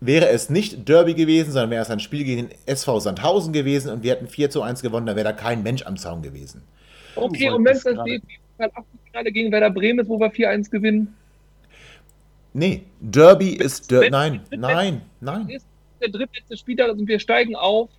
wäre es nicht Derby gewesen, sondern wäre es ein Spiel gegen den SV Sandhausen gewesen und wir hätten 4 zu 1 gewonnen, dann wäre da kein Mensch am Zaun gewesen. Okay, und wenn es das DFB-Pokal gegen Werder Bremen ist, wo wir 4-1 gewinnen? Nee, Derby ist Der nein, nein, nein. Ist der drittletzte Spieltag und wir steigen auf.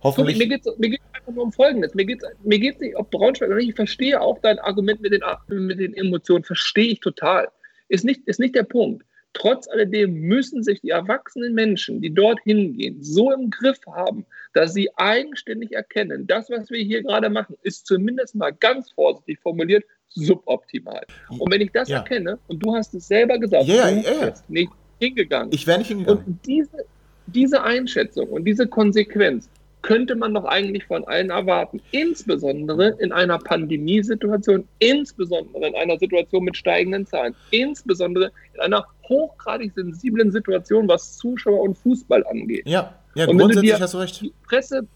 Hoffentlich. Mir geht es mir geht's einfach nur um Folgendes. Mir geht es mir geht's nicht ob Braunschweig oder nicht. Ich verstehe auch dein Argument mit den, mit den Emotionen. Verstehe ich total. Ist nicht, ist nicht der Punkt. Trotz alledem müssen sich die erwachsenen Menschen, die dort hingehen, so im Griff haben, dass sie eigenständig erkennen, das, was wir hier gerade machen, ist zumindest mal ganz vorsichtig formuliert suboptimal. Und wenn ich das ja. erkenne, und du hast es selber gesagt, ja, du ja, bist nicht hingegangen. Ich wäre nicht hingegangen. Und diese, diese Einschätzung und diese Konsequenz könnte man doch eigentlich von allen erwarten. Insbesondere in einer Pandemiesituation, insbesondere in einer Situation mit steigenden Zahlen, insbesondere in einer hochgradig sensiblen Situation, was Zuschauer und Fußball angeht. Ja, ja und grundsätzlich hast du recht. Die Presse,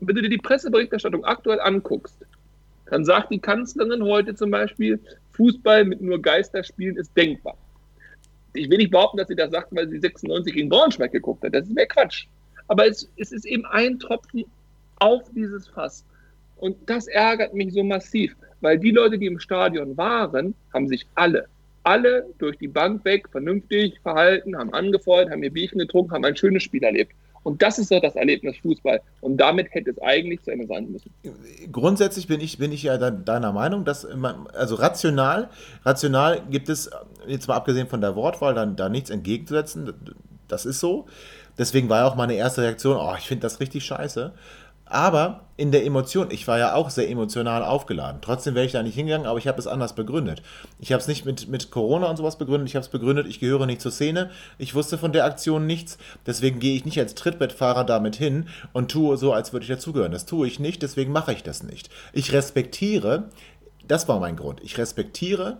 wenn du dir die Presseberichterstattung aktuell anguckst, dann sagt die Kanzlerin heute zum Beispiel, Fußball mit nur Geisterspielen ist denkbar. Ich will nicht behaupten, dass sie das sagt, weil sie 96 gegen Braunschweig geguckt hat. Das ist mehr Quatsch. Aber es, es ist eben ein Tropfen auf dieses Fass. Und das ärgert mich so massiv, weil die Leute, die im Stadion waren, haben sich alle, alle durch die Bank weg vernünftig verhalten, haben angefeuert, haben ihr Bierchen getrunken, haben ein schönes Spiel erlebt. Und das ist doch das Erlebnis Fußball. Und damit hätte es eigentlich zu Ende sein müssen. Grundsätzlich bin ich, bin ich ja deiner Meinung, dass man, also rational, rational gibt es, jetzt mal abgesehen von der Wortwahl, dann da nichts entgegenzusetzen. Das ist so. Deswegen war ja auch meine erste Reaktion, oh, ich finde das richtig scheiße. Aber in der Emotion, ich war ja auch sehr emotional aufgeladen. Trotzdem wäre ich da nicht hingegangen, aber ich habe es anders begründet. Ich habe es nicht mit, mit Corona und sowas begründet, ich habe es begründet, ich gehöre nicht zur Szene, ich wusste von der Aktion nichts, deswegen gehe ich nicht als Trittbettfahrer damit hin und tue so, als würde ich dazugehören. Das tue ich nicht, deswegen mache ich das nicht. Ich respektiere, das war mein Grund, ich respektiere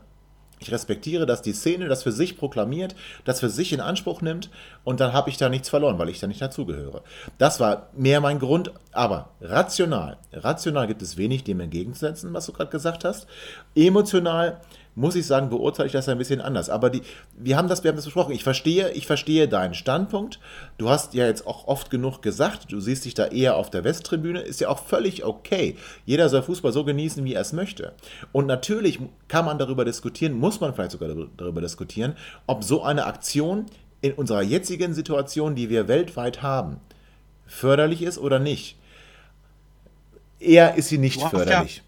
ich respektiere, dass die Szene das für sich proklamiert, das für sich in Anspruch nimmt und dann habe ich da nichts verloren, weil ich da nicht dazugehöre. Das war mehr mein Grund, aber rational, rational gibt es wenig dem entgegenzusetzen, was du gerade gesagt hast. Emotional muss ich sagen, beurteile ich das ein bisschen anders. Aber die, wir haben das, wir haben das besprochen. Ich verstehe, ich verstehe deinen Standpunkt. Du hast ja jetzt auch oft genug gesagt, du siehst dich da eher auf der Westtribüne, ist ja auch völlig okay. Jeder soll Fußball so genießen, wie er es möchte. Und natürlich kann man darüber diskutieren, muss man vielleicht sogar darüber diskutieren, ob so eine Aktion in unserer jetzigen Situation, die wir weltweit haben, förderlich ist oder nicht. Eher ist sie nicht förderlich. Ja,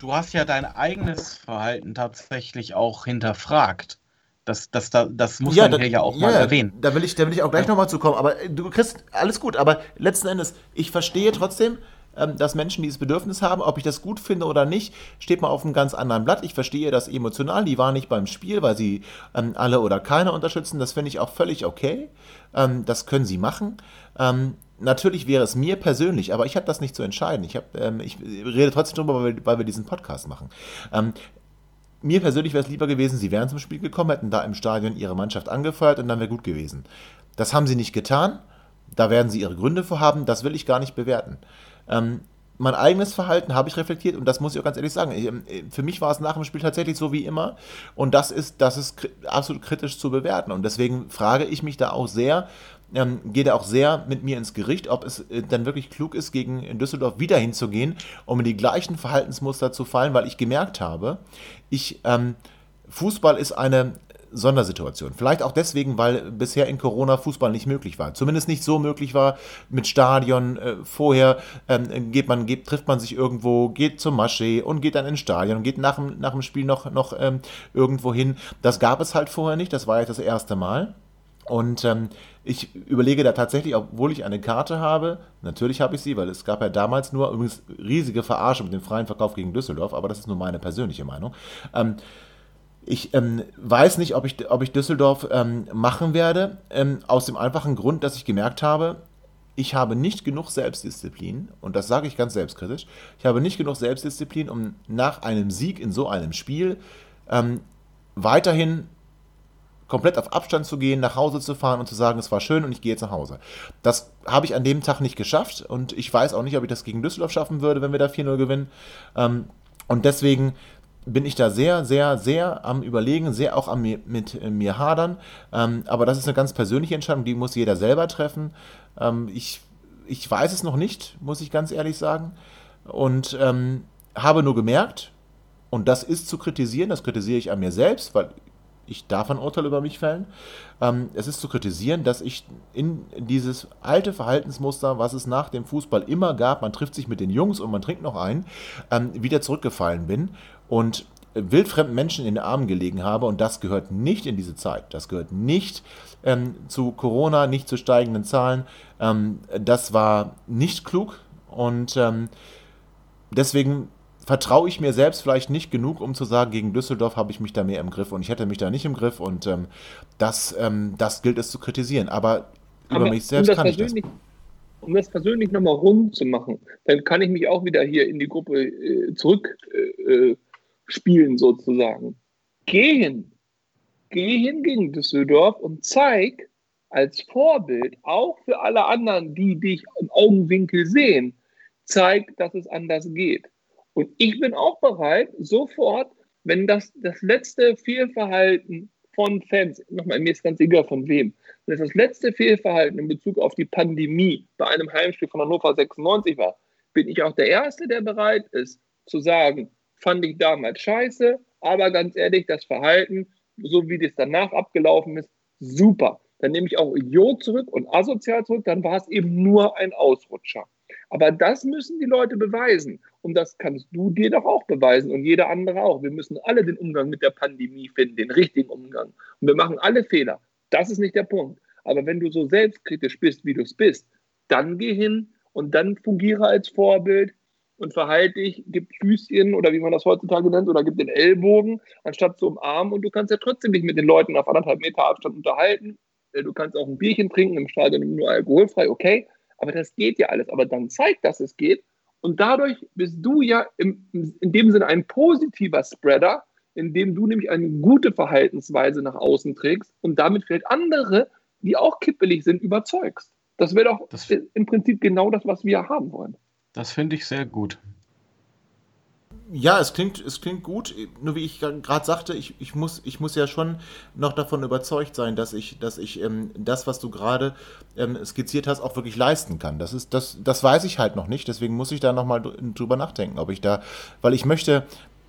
du hast ja dein eigenes Verhalten tatsächlich auch hinterfragt. Das, das, das, das muss ja, man da, hier ja auch ja, mal erwähnen. Da will ich, da will ich auch gleich ja. nochmal zu kommen. Aber äh, du kriegst alles gut. Aber letzten Endes, ich verstehe trotzdem, ähm, dass Menschen dieses Bedürfnis haben. Ob ich das gut finde oder nicht, steht mal auf einem ganz anderen Blatt. Ich verstehe das emotional. Die waren nicht beim Spiel, weil sie ähm, alle oder keiner unterstützen. Das finde ich auch völlig okay. Ähm, das können sie machen. Ähm, natürlich wäre es mir persönlich, aber ich habe das nicht zu entscheiden. Ich, hab, ähm, ich rede trotzdem darüber, weil wir, weil wir diesen Podcast machen. Ähm, mir persönlich wäre es lieber gewesen, sie wären zum Spiel gekommen, hätten da im Stadion ihre Mannschaft angefeuert und dann wäre gut gewesen. Das haben sie nicht getan. Da werden sie ihre Gründe für haben. Das will ich gar nicht bewerten. Ähm, mein eigenes Verhalten habe ich reflektiert und das muss ich auch ganz ehrlich sagen. Ich, ähm, für mich war es nach dem Spiel tatsächlich so wie immer und das ist, das ist absolut kritisch zu bewerten und deswegen frage ich mich da auch sehr, ähm, gehe da auch sehr mit mir ins Gericht, ob es äh, dann wirklich klug ist, gegen Düsseldorf wieder hinzugehen, um in die gleichen Verhaltensmuster zu fallen, weil ich gemerkt habe, ich, ähm, Fußball ist eine Sondersituation. Vielleicht auch deswegen, weil bisher in Corona Fußball nicht möglich war. Zumindest nicht so möglich war mit Stadion. Äh, vorher ähm, geht man, geht, trifft man sich irgendwo, geht zum Maschee und geht dann ins Stadion und geht nach dem, nach dem Spiel noch, noch ähm, irgendwo hin. Das gab es halt vorher nicht. Das war jetzt das erste Mal. Und ähm, ich überlege da tatsächlich, obwohl ich eine Karte habe, natürlich habe ich sie, weil es gab ja damals nur übrigens riesige Verarschung mit dem freien Verkauf gegen Düsseldorf, aber das ist nur meine persönliche Meinung. Ähm, ich ähm, weiß nicht, ob ich, ob ich Düsseldorf ähm, machen werde, ähm, aus dem einfachen Grund, dass ich gemerkt habe, ich habe nicht genug Selbstdisziplin, und das sage ich ganz selbstkritisch, ich habe nicht genug Selbstdisziplin, um nach einem Sieg in so einem Spiel ähm, weiterhin komplett auf Abstand zu gehen, nach Hause zu fahren und zu sagen, es war schön und ich gehe jetzt nach Hause. Das habe ich an dem Tag nicht geschafft und ich weiß auch nicht, ob ich das gegen Düsseldorf schaffen würde, wenn wir da 4-0 gewinnen. Ähm, und deswegen bin ich da sehr, sehr, sehr am Überlegen, sehr auch am mit äh, mir hadern. Ähm, aber das ist eine ganz persönliche Entscheidung, die muss jeder selber treffen. Ähm, ich, ich weiß es noch nicht, muss ich ganz ehrlich sagen. Und ähm, habe nur gemerkt, und das ist zu kritisieren, das kritisiere ich an mir selbst, weil ich darf ein Urteil über mich fällen. Ähm, es ist zu kritisieren, dass ich in dieses alte Verhaltensmuster, was es nach dem Fußball immer gab, man trifft sich mit den Jungs und man trinkt noch ein, ähm, wieder zurückgefallen bin und wildfremden Menschen in den Armen gelegen habe und das gehört nicht in diese Zeit. Das gehört nicht ähm, zu Corona, nicht zu steigenden Zahlen. Ähm, das war nicht klug und ähm, deswegen vertraue ich mir selbst vielleicht nicht genug, um zu sagen, gegen Düsseldorf habe ich mich da mehr im Griff und ich hätte mich da nicht im Griff und ähm, das, ähm, das gilt es zu kritisieren. Aber, Aber über mich selbst um kann ich das. Um das persönlich nochmal rund zu machen, dann kann ich mich auch wieder hier in die Gruppe äh, zurückspielen, äh, sozusagen. Geh hin. Geh hin gegen Düsseldorf und zeig als Vorbild, auch für alle anderen, die dich im Augenwinkel sehen, zeig, dass es anders geht. Und ich bin auch bereit, sofort, wenn das, das letzte Fehlverhalten von Fans, nochmal, mir ist ganz egal von wem, wenn das letzte Fehlverhalten in Bezug auf die Pandemie bei einem Heimspiel von Hannover 96 war, bin ich auch der Erste, der bereit ist, zu sagen, fand ich damals scheiße, aber ganz ehrlich, das Verhalten, so wie das danach abgelaufen ist, super. Dann nehme ich auch Idiot zurück und asozial zurück, dann war es eben nur ein Ausrutscher. Aber das müssen die Leute beweisen. Und das kannst du dir doch auch beweisen und jeder andere auch. Wir müssen alle den Umgang mit der Pandemie finden, den richtigen Umgang. Und wir machen alle Fehler. Das ist nicht der Punkt. Aber wenn du so selbstkritisch bist, wie du es bist, dann geh hin und dann fungiere als Vorbild und verhalte dich, gib Füßchen oder wie man das heutzutage nennt, oder gib den Ellbogen, anstatt zu umarmen. Und du kannst ja trotzdem dich mit den Leuten auf anderthalb Meter Abstand unterhalten. Äh, du kannst auch ein Bierchen trinken im Stadion nur alkoholfrei, okay. Aber das geht ja alles. Aber dann zeigt, dass es geht. Und dadurch bist du ja im, in dem Sinne ein positiver Spreader, indem du nämlich eine gute Verhaltensweise nach außen trägst und damit vielleicht andere, die auch kippelig sind, überzeugst. Das wäre doch das, im Prinzip genau das, was wir haben wollen. Das finde ich sehr gut. Ja, es klingt, es klingt gut. Nur wie ich gerade sagte, ich, ich, muss, ich muss ja schon noch davon überzeugt sein, dass ich, dass ich ähm, das, was du gerade ähm, skizziert hast, auch wirklich leisten kann. Das, ist, das, das weiß ich halt noch nicht. Deswegen muss ich da nochmal drüber nachdenken, ob ich da, weil ich möchte,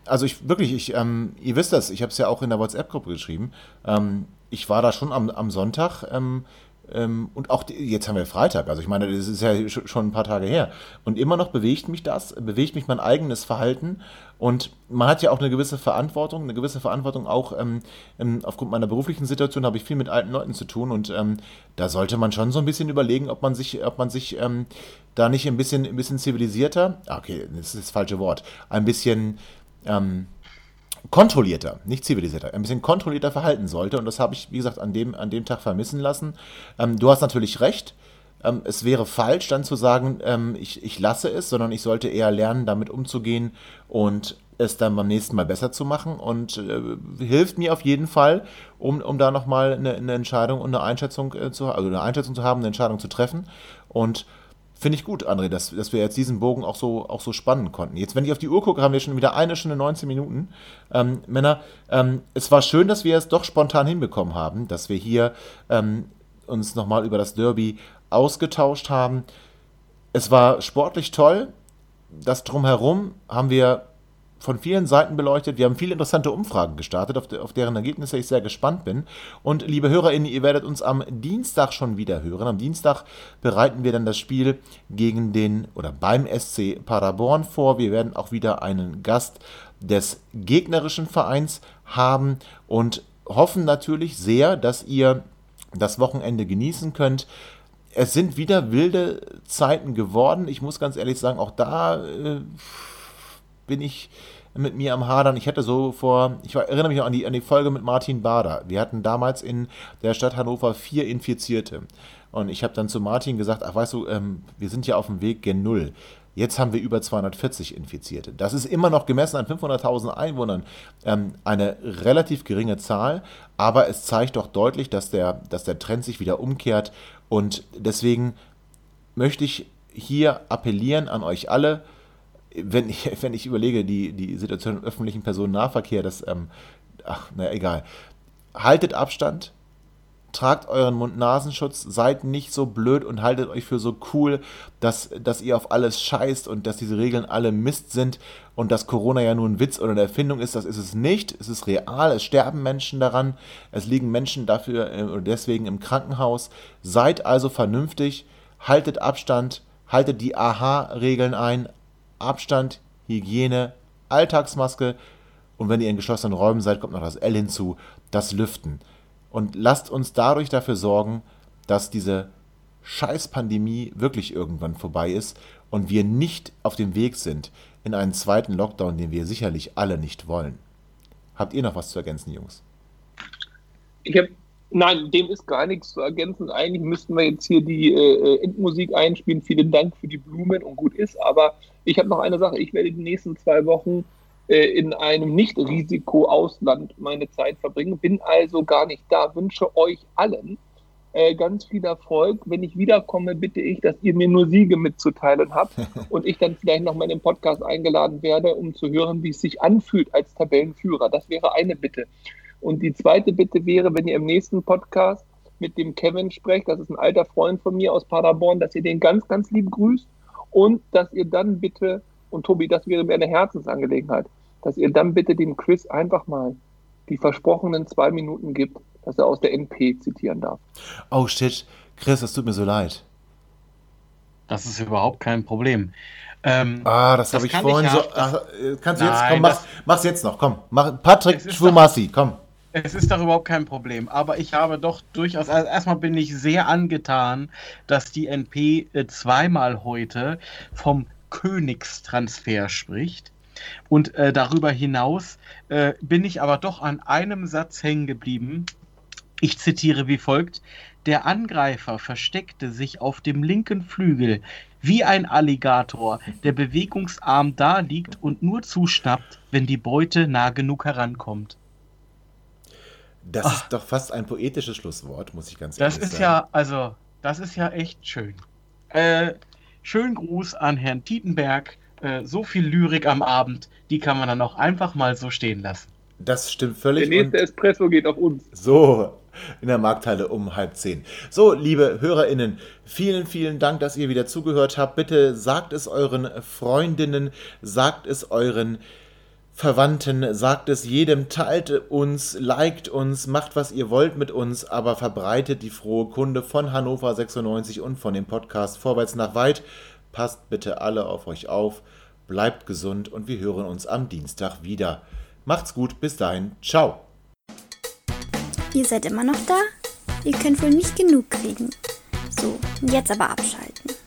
also ich wirklich, ich, ähm, ihr wisst das, ich habe es ja auch in der WhatsApp-Gruppe geschrieben. Ähm, ich war da schon am, am Sonntag ähm, und auch jetzt haben wir Freitag, also ich meine, das ist ja schon ein paar Tage her. Und immer noch bewegt mich das, bewegt mich mein eigenes Verhalten. Und man hat ja auch eine gewisse Verantwortung, eine gewisse Verantwortung auch ähm, ähm, aufgrund meiner beruflichen Situation habe ich viel mit alten Leuten zu tun und ähm, da sollte man schon so ein bisschen überlegen, ob man sich, ob man sich ähm, da nicht ein bisschen, ein bisschen zivilisierter, ah, okay, das ist das falsche Wort, ein bisschen ähm, kontrollierter, nicht zivilisierter, ein bisschen kontrollierter verhalten sollte. Und das habe ich, wie gesagt, an dem, an dem Tag vermissen lassen. Ähm, du hast natürlich recht. Ähm, es wäre falsch, dann zu sagen, ähm, ich, ich lasse es, sondern ich sollte eher lernen, damit umzugehen und es dann beim nächsten Mal besser zu machen und äh, hilft mir auf jeden Fall, um, um da nochmal eine, eine Entscheidung und eine Einschätzung äh, zu also eine Einschätzung zu haben, eine Entscheidung zu treffen. Und Finde ich gut, André, dass, dass wir jetzt diesen Bogen auch so, auch so spannen konnten. Jetzt, wenn ich auf die Uhr gucke, haben wir schon wieder eine Stunde 19 Minuten. Ähm, Männer, ähm, es war schön, dass wir es doch spontan hinbekommen haben, dass wir hier ähm, uns nochmal über das Derby ausgetauscht haben. Es war sportlich toll. Das Drumherum haben wir von vielen Seiten beleuchtet. Wir haben viele interessante Umfragen gestartet, auf, de, auf, deren Ergebnisse ich sehr gespannt bin. Und liebe HörerInnen, ihr werdet uns am Dienstag schon wieder hören. Am Dienstag bereiten wir dann das Spiel gegen den oder beim SC Paderborn vor. Wir werden auch wieder einen Gast des gegnerischen Vereins haben und hoffen natürlich sehr, dass ihr das Wochenende genießen könnt. Es sind wieder wilde Zeiten geworden. Ich muss ganz ehrlich sagen, auch da äh, bin ich mit mir am Hadern. Ich hatte so vor, ich erinnere mich noch an die, an die Folge mit Martin Bader. Wir hatten damals in der Stadt Hannover vier Infizierte. Und ich habe dann zu Martin gesagt, ach weißt du, ähm, wir sind ja auf dem Weg gen Null. Jetzt haben wir über 240 Infizierte. Das ist immer noch gemessen an 500.000 Einwohnern ähm, eine relativ geringe Zahl, aber es zeigt doch deutlich, dass der, dass der Trend sich wieder umkehrt. Und deswegen möchte ich hier appellieren an euch alle, wenn ich, wenn ich überlege, die, die Situation im öffentlichen Personennahverkehr, das, ähm, ach, naja, egal. Haltet Abstand, tragt euren Mund-Nasenschutz, seid nicht so blöd und haltet euch für so cool, dass, dass ihr auf alles scheißt und dass diese Regeln alle Mist sind und dass Corona ja nur ein Witz oder eine Erfindung ist. Das ist es nicht. Es ist real. Es sterben Menschen daran. Es liegen Menschen dafür äh, oder deswegen im Krankenhaus. Seid also vernünftig, haltet Abstand, haltet die AHA-Regeln ein, Abstand, Hygiene, Alltagsmaske und wenn ihr in geschlossenen Räumen seid, kommt noch das L hinzu, das Lüften. Und lasst uns dadurch dafür sorgen, dass diese Scheißpandemie wirklich irgendwann vorbei ist und wir nicht auf dem Weg sind in einen zweiten Lockdown, den wir sicherlich alle nicht wollen. Habt ihr noch was zu ergänzen, Jungs? Ich habe Nein, dem ist gar nichts zu ergänzen. Eigentlich müssten wir jetzt hier die äh, Endmusik einspielen. Vielen Dank für die Blumen und gut ist. Aber ich habe noch eine Sache. Ich werde die nächsten zwei Wochen äh, in einem Nicht-Risiko-Ausland meine Zeit verbringen. Bin also gar nicht da. Wünsche euch allen äh, ganz viel Erfolg. Wenn ich wiederkomme, bitte ich, dass ihr mir nur Siege mitzuteilen habt und ich dann vielleicht noch mal in den Podcast eingeladen werde, um zu hören, wie es sich anfühlt als Tabellenführer. Das wäre eine Bitte. Und die zweite Bitte wäre, wenn ihr im nächsten Podcast mit dem Kevin sprecht, das ist ein alter Freund von mir aus Paderborn, dass ihr den ganz, ganz lieb grüßt und dass ihr dann bitte, und Tobi, das wäre mir eine Herzensangelegenheit, dass ihr dann bitte dem Chris einfach mal die versprochenen zwei Minuten gibt, dass er aus der NP zitieren darf. Oh shit, Chris, das tut mir so leid. Das ist überhaupt kein Problem. Ähm, ah, das, das habe ich vorhin ich ja, so. Ach, kannst du jetzt, komm, mach, mach's jetzt noch, komm. Mach, Patrick Schwumassi, komm. Es ist doch überhaupt kein Problem, aber ich habe doch durchaus, also erstmal bin ich sehr angetan, dass die NP äh, zweimal heute vom Königstransfer spricht. Und äh, darüber hinaus äh, bin ich aber doch an einem Satz hängen geblieben. Ich zitiere wie folgt. Der Angreifer versteckte sich auf dem linken Flügel wie ein Alligator, der bewegungsarm da liegt und nur zuschnappt, wenn die Beute nah genug herankommt. Das Ach. ist doch fast ein poetisches Schlusswort, muss ich ganz ehrlich sagen. Das ist ja, also, das ist ja echt schön. Äh, schönen Gruß an Herrn Tietenberg äh, so viel Lyrik am Abend, die kann man dann auch einfach mal so stehen lassen. Das stimmt völlig. Der nächste Espresso geht auf uns. So, in der Markthalle um halb zehn. So, liebe HörerInnen, vielen, vielen Dank, dass ihr wieder zugehört habt. Bitte sagt es euren Freundinnen, sagt es euren Verwandten, sagt es jedem, teilt uns, liked uns, macht was ihr wollt mit uns, aber verbreitet die frohe Kunde von Hannover 96 und von dem Podcast Vorwärts nach Weit. Passt bitte alle auf euch auf, bleibt gesund und wir hören uns am Dienstag wieder. Macht's gut, bis dahin, ciao. Ihr seid immer noch da? Ihr könnt wohl nicht genug kriegen. So, jetzt aber abschalten.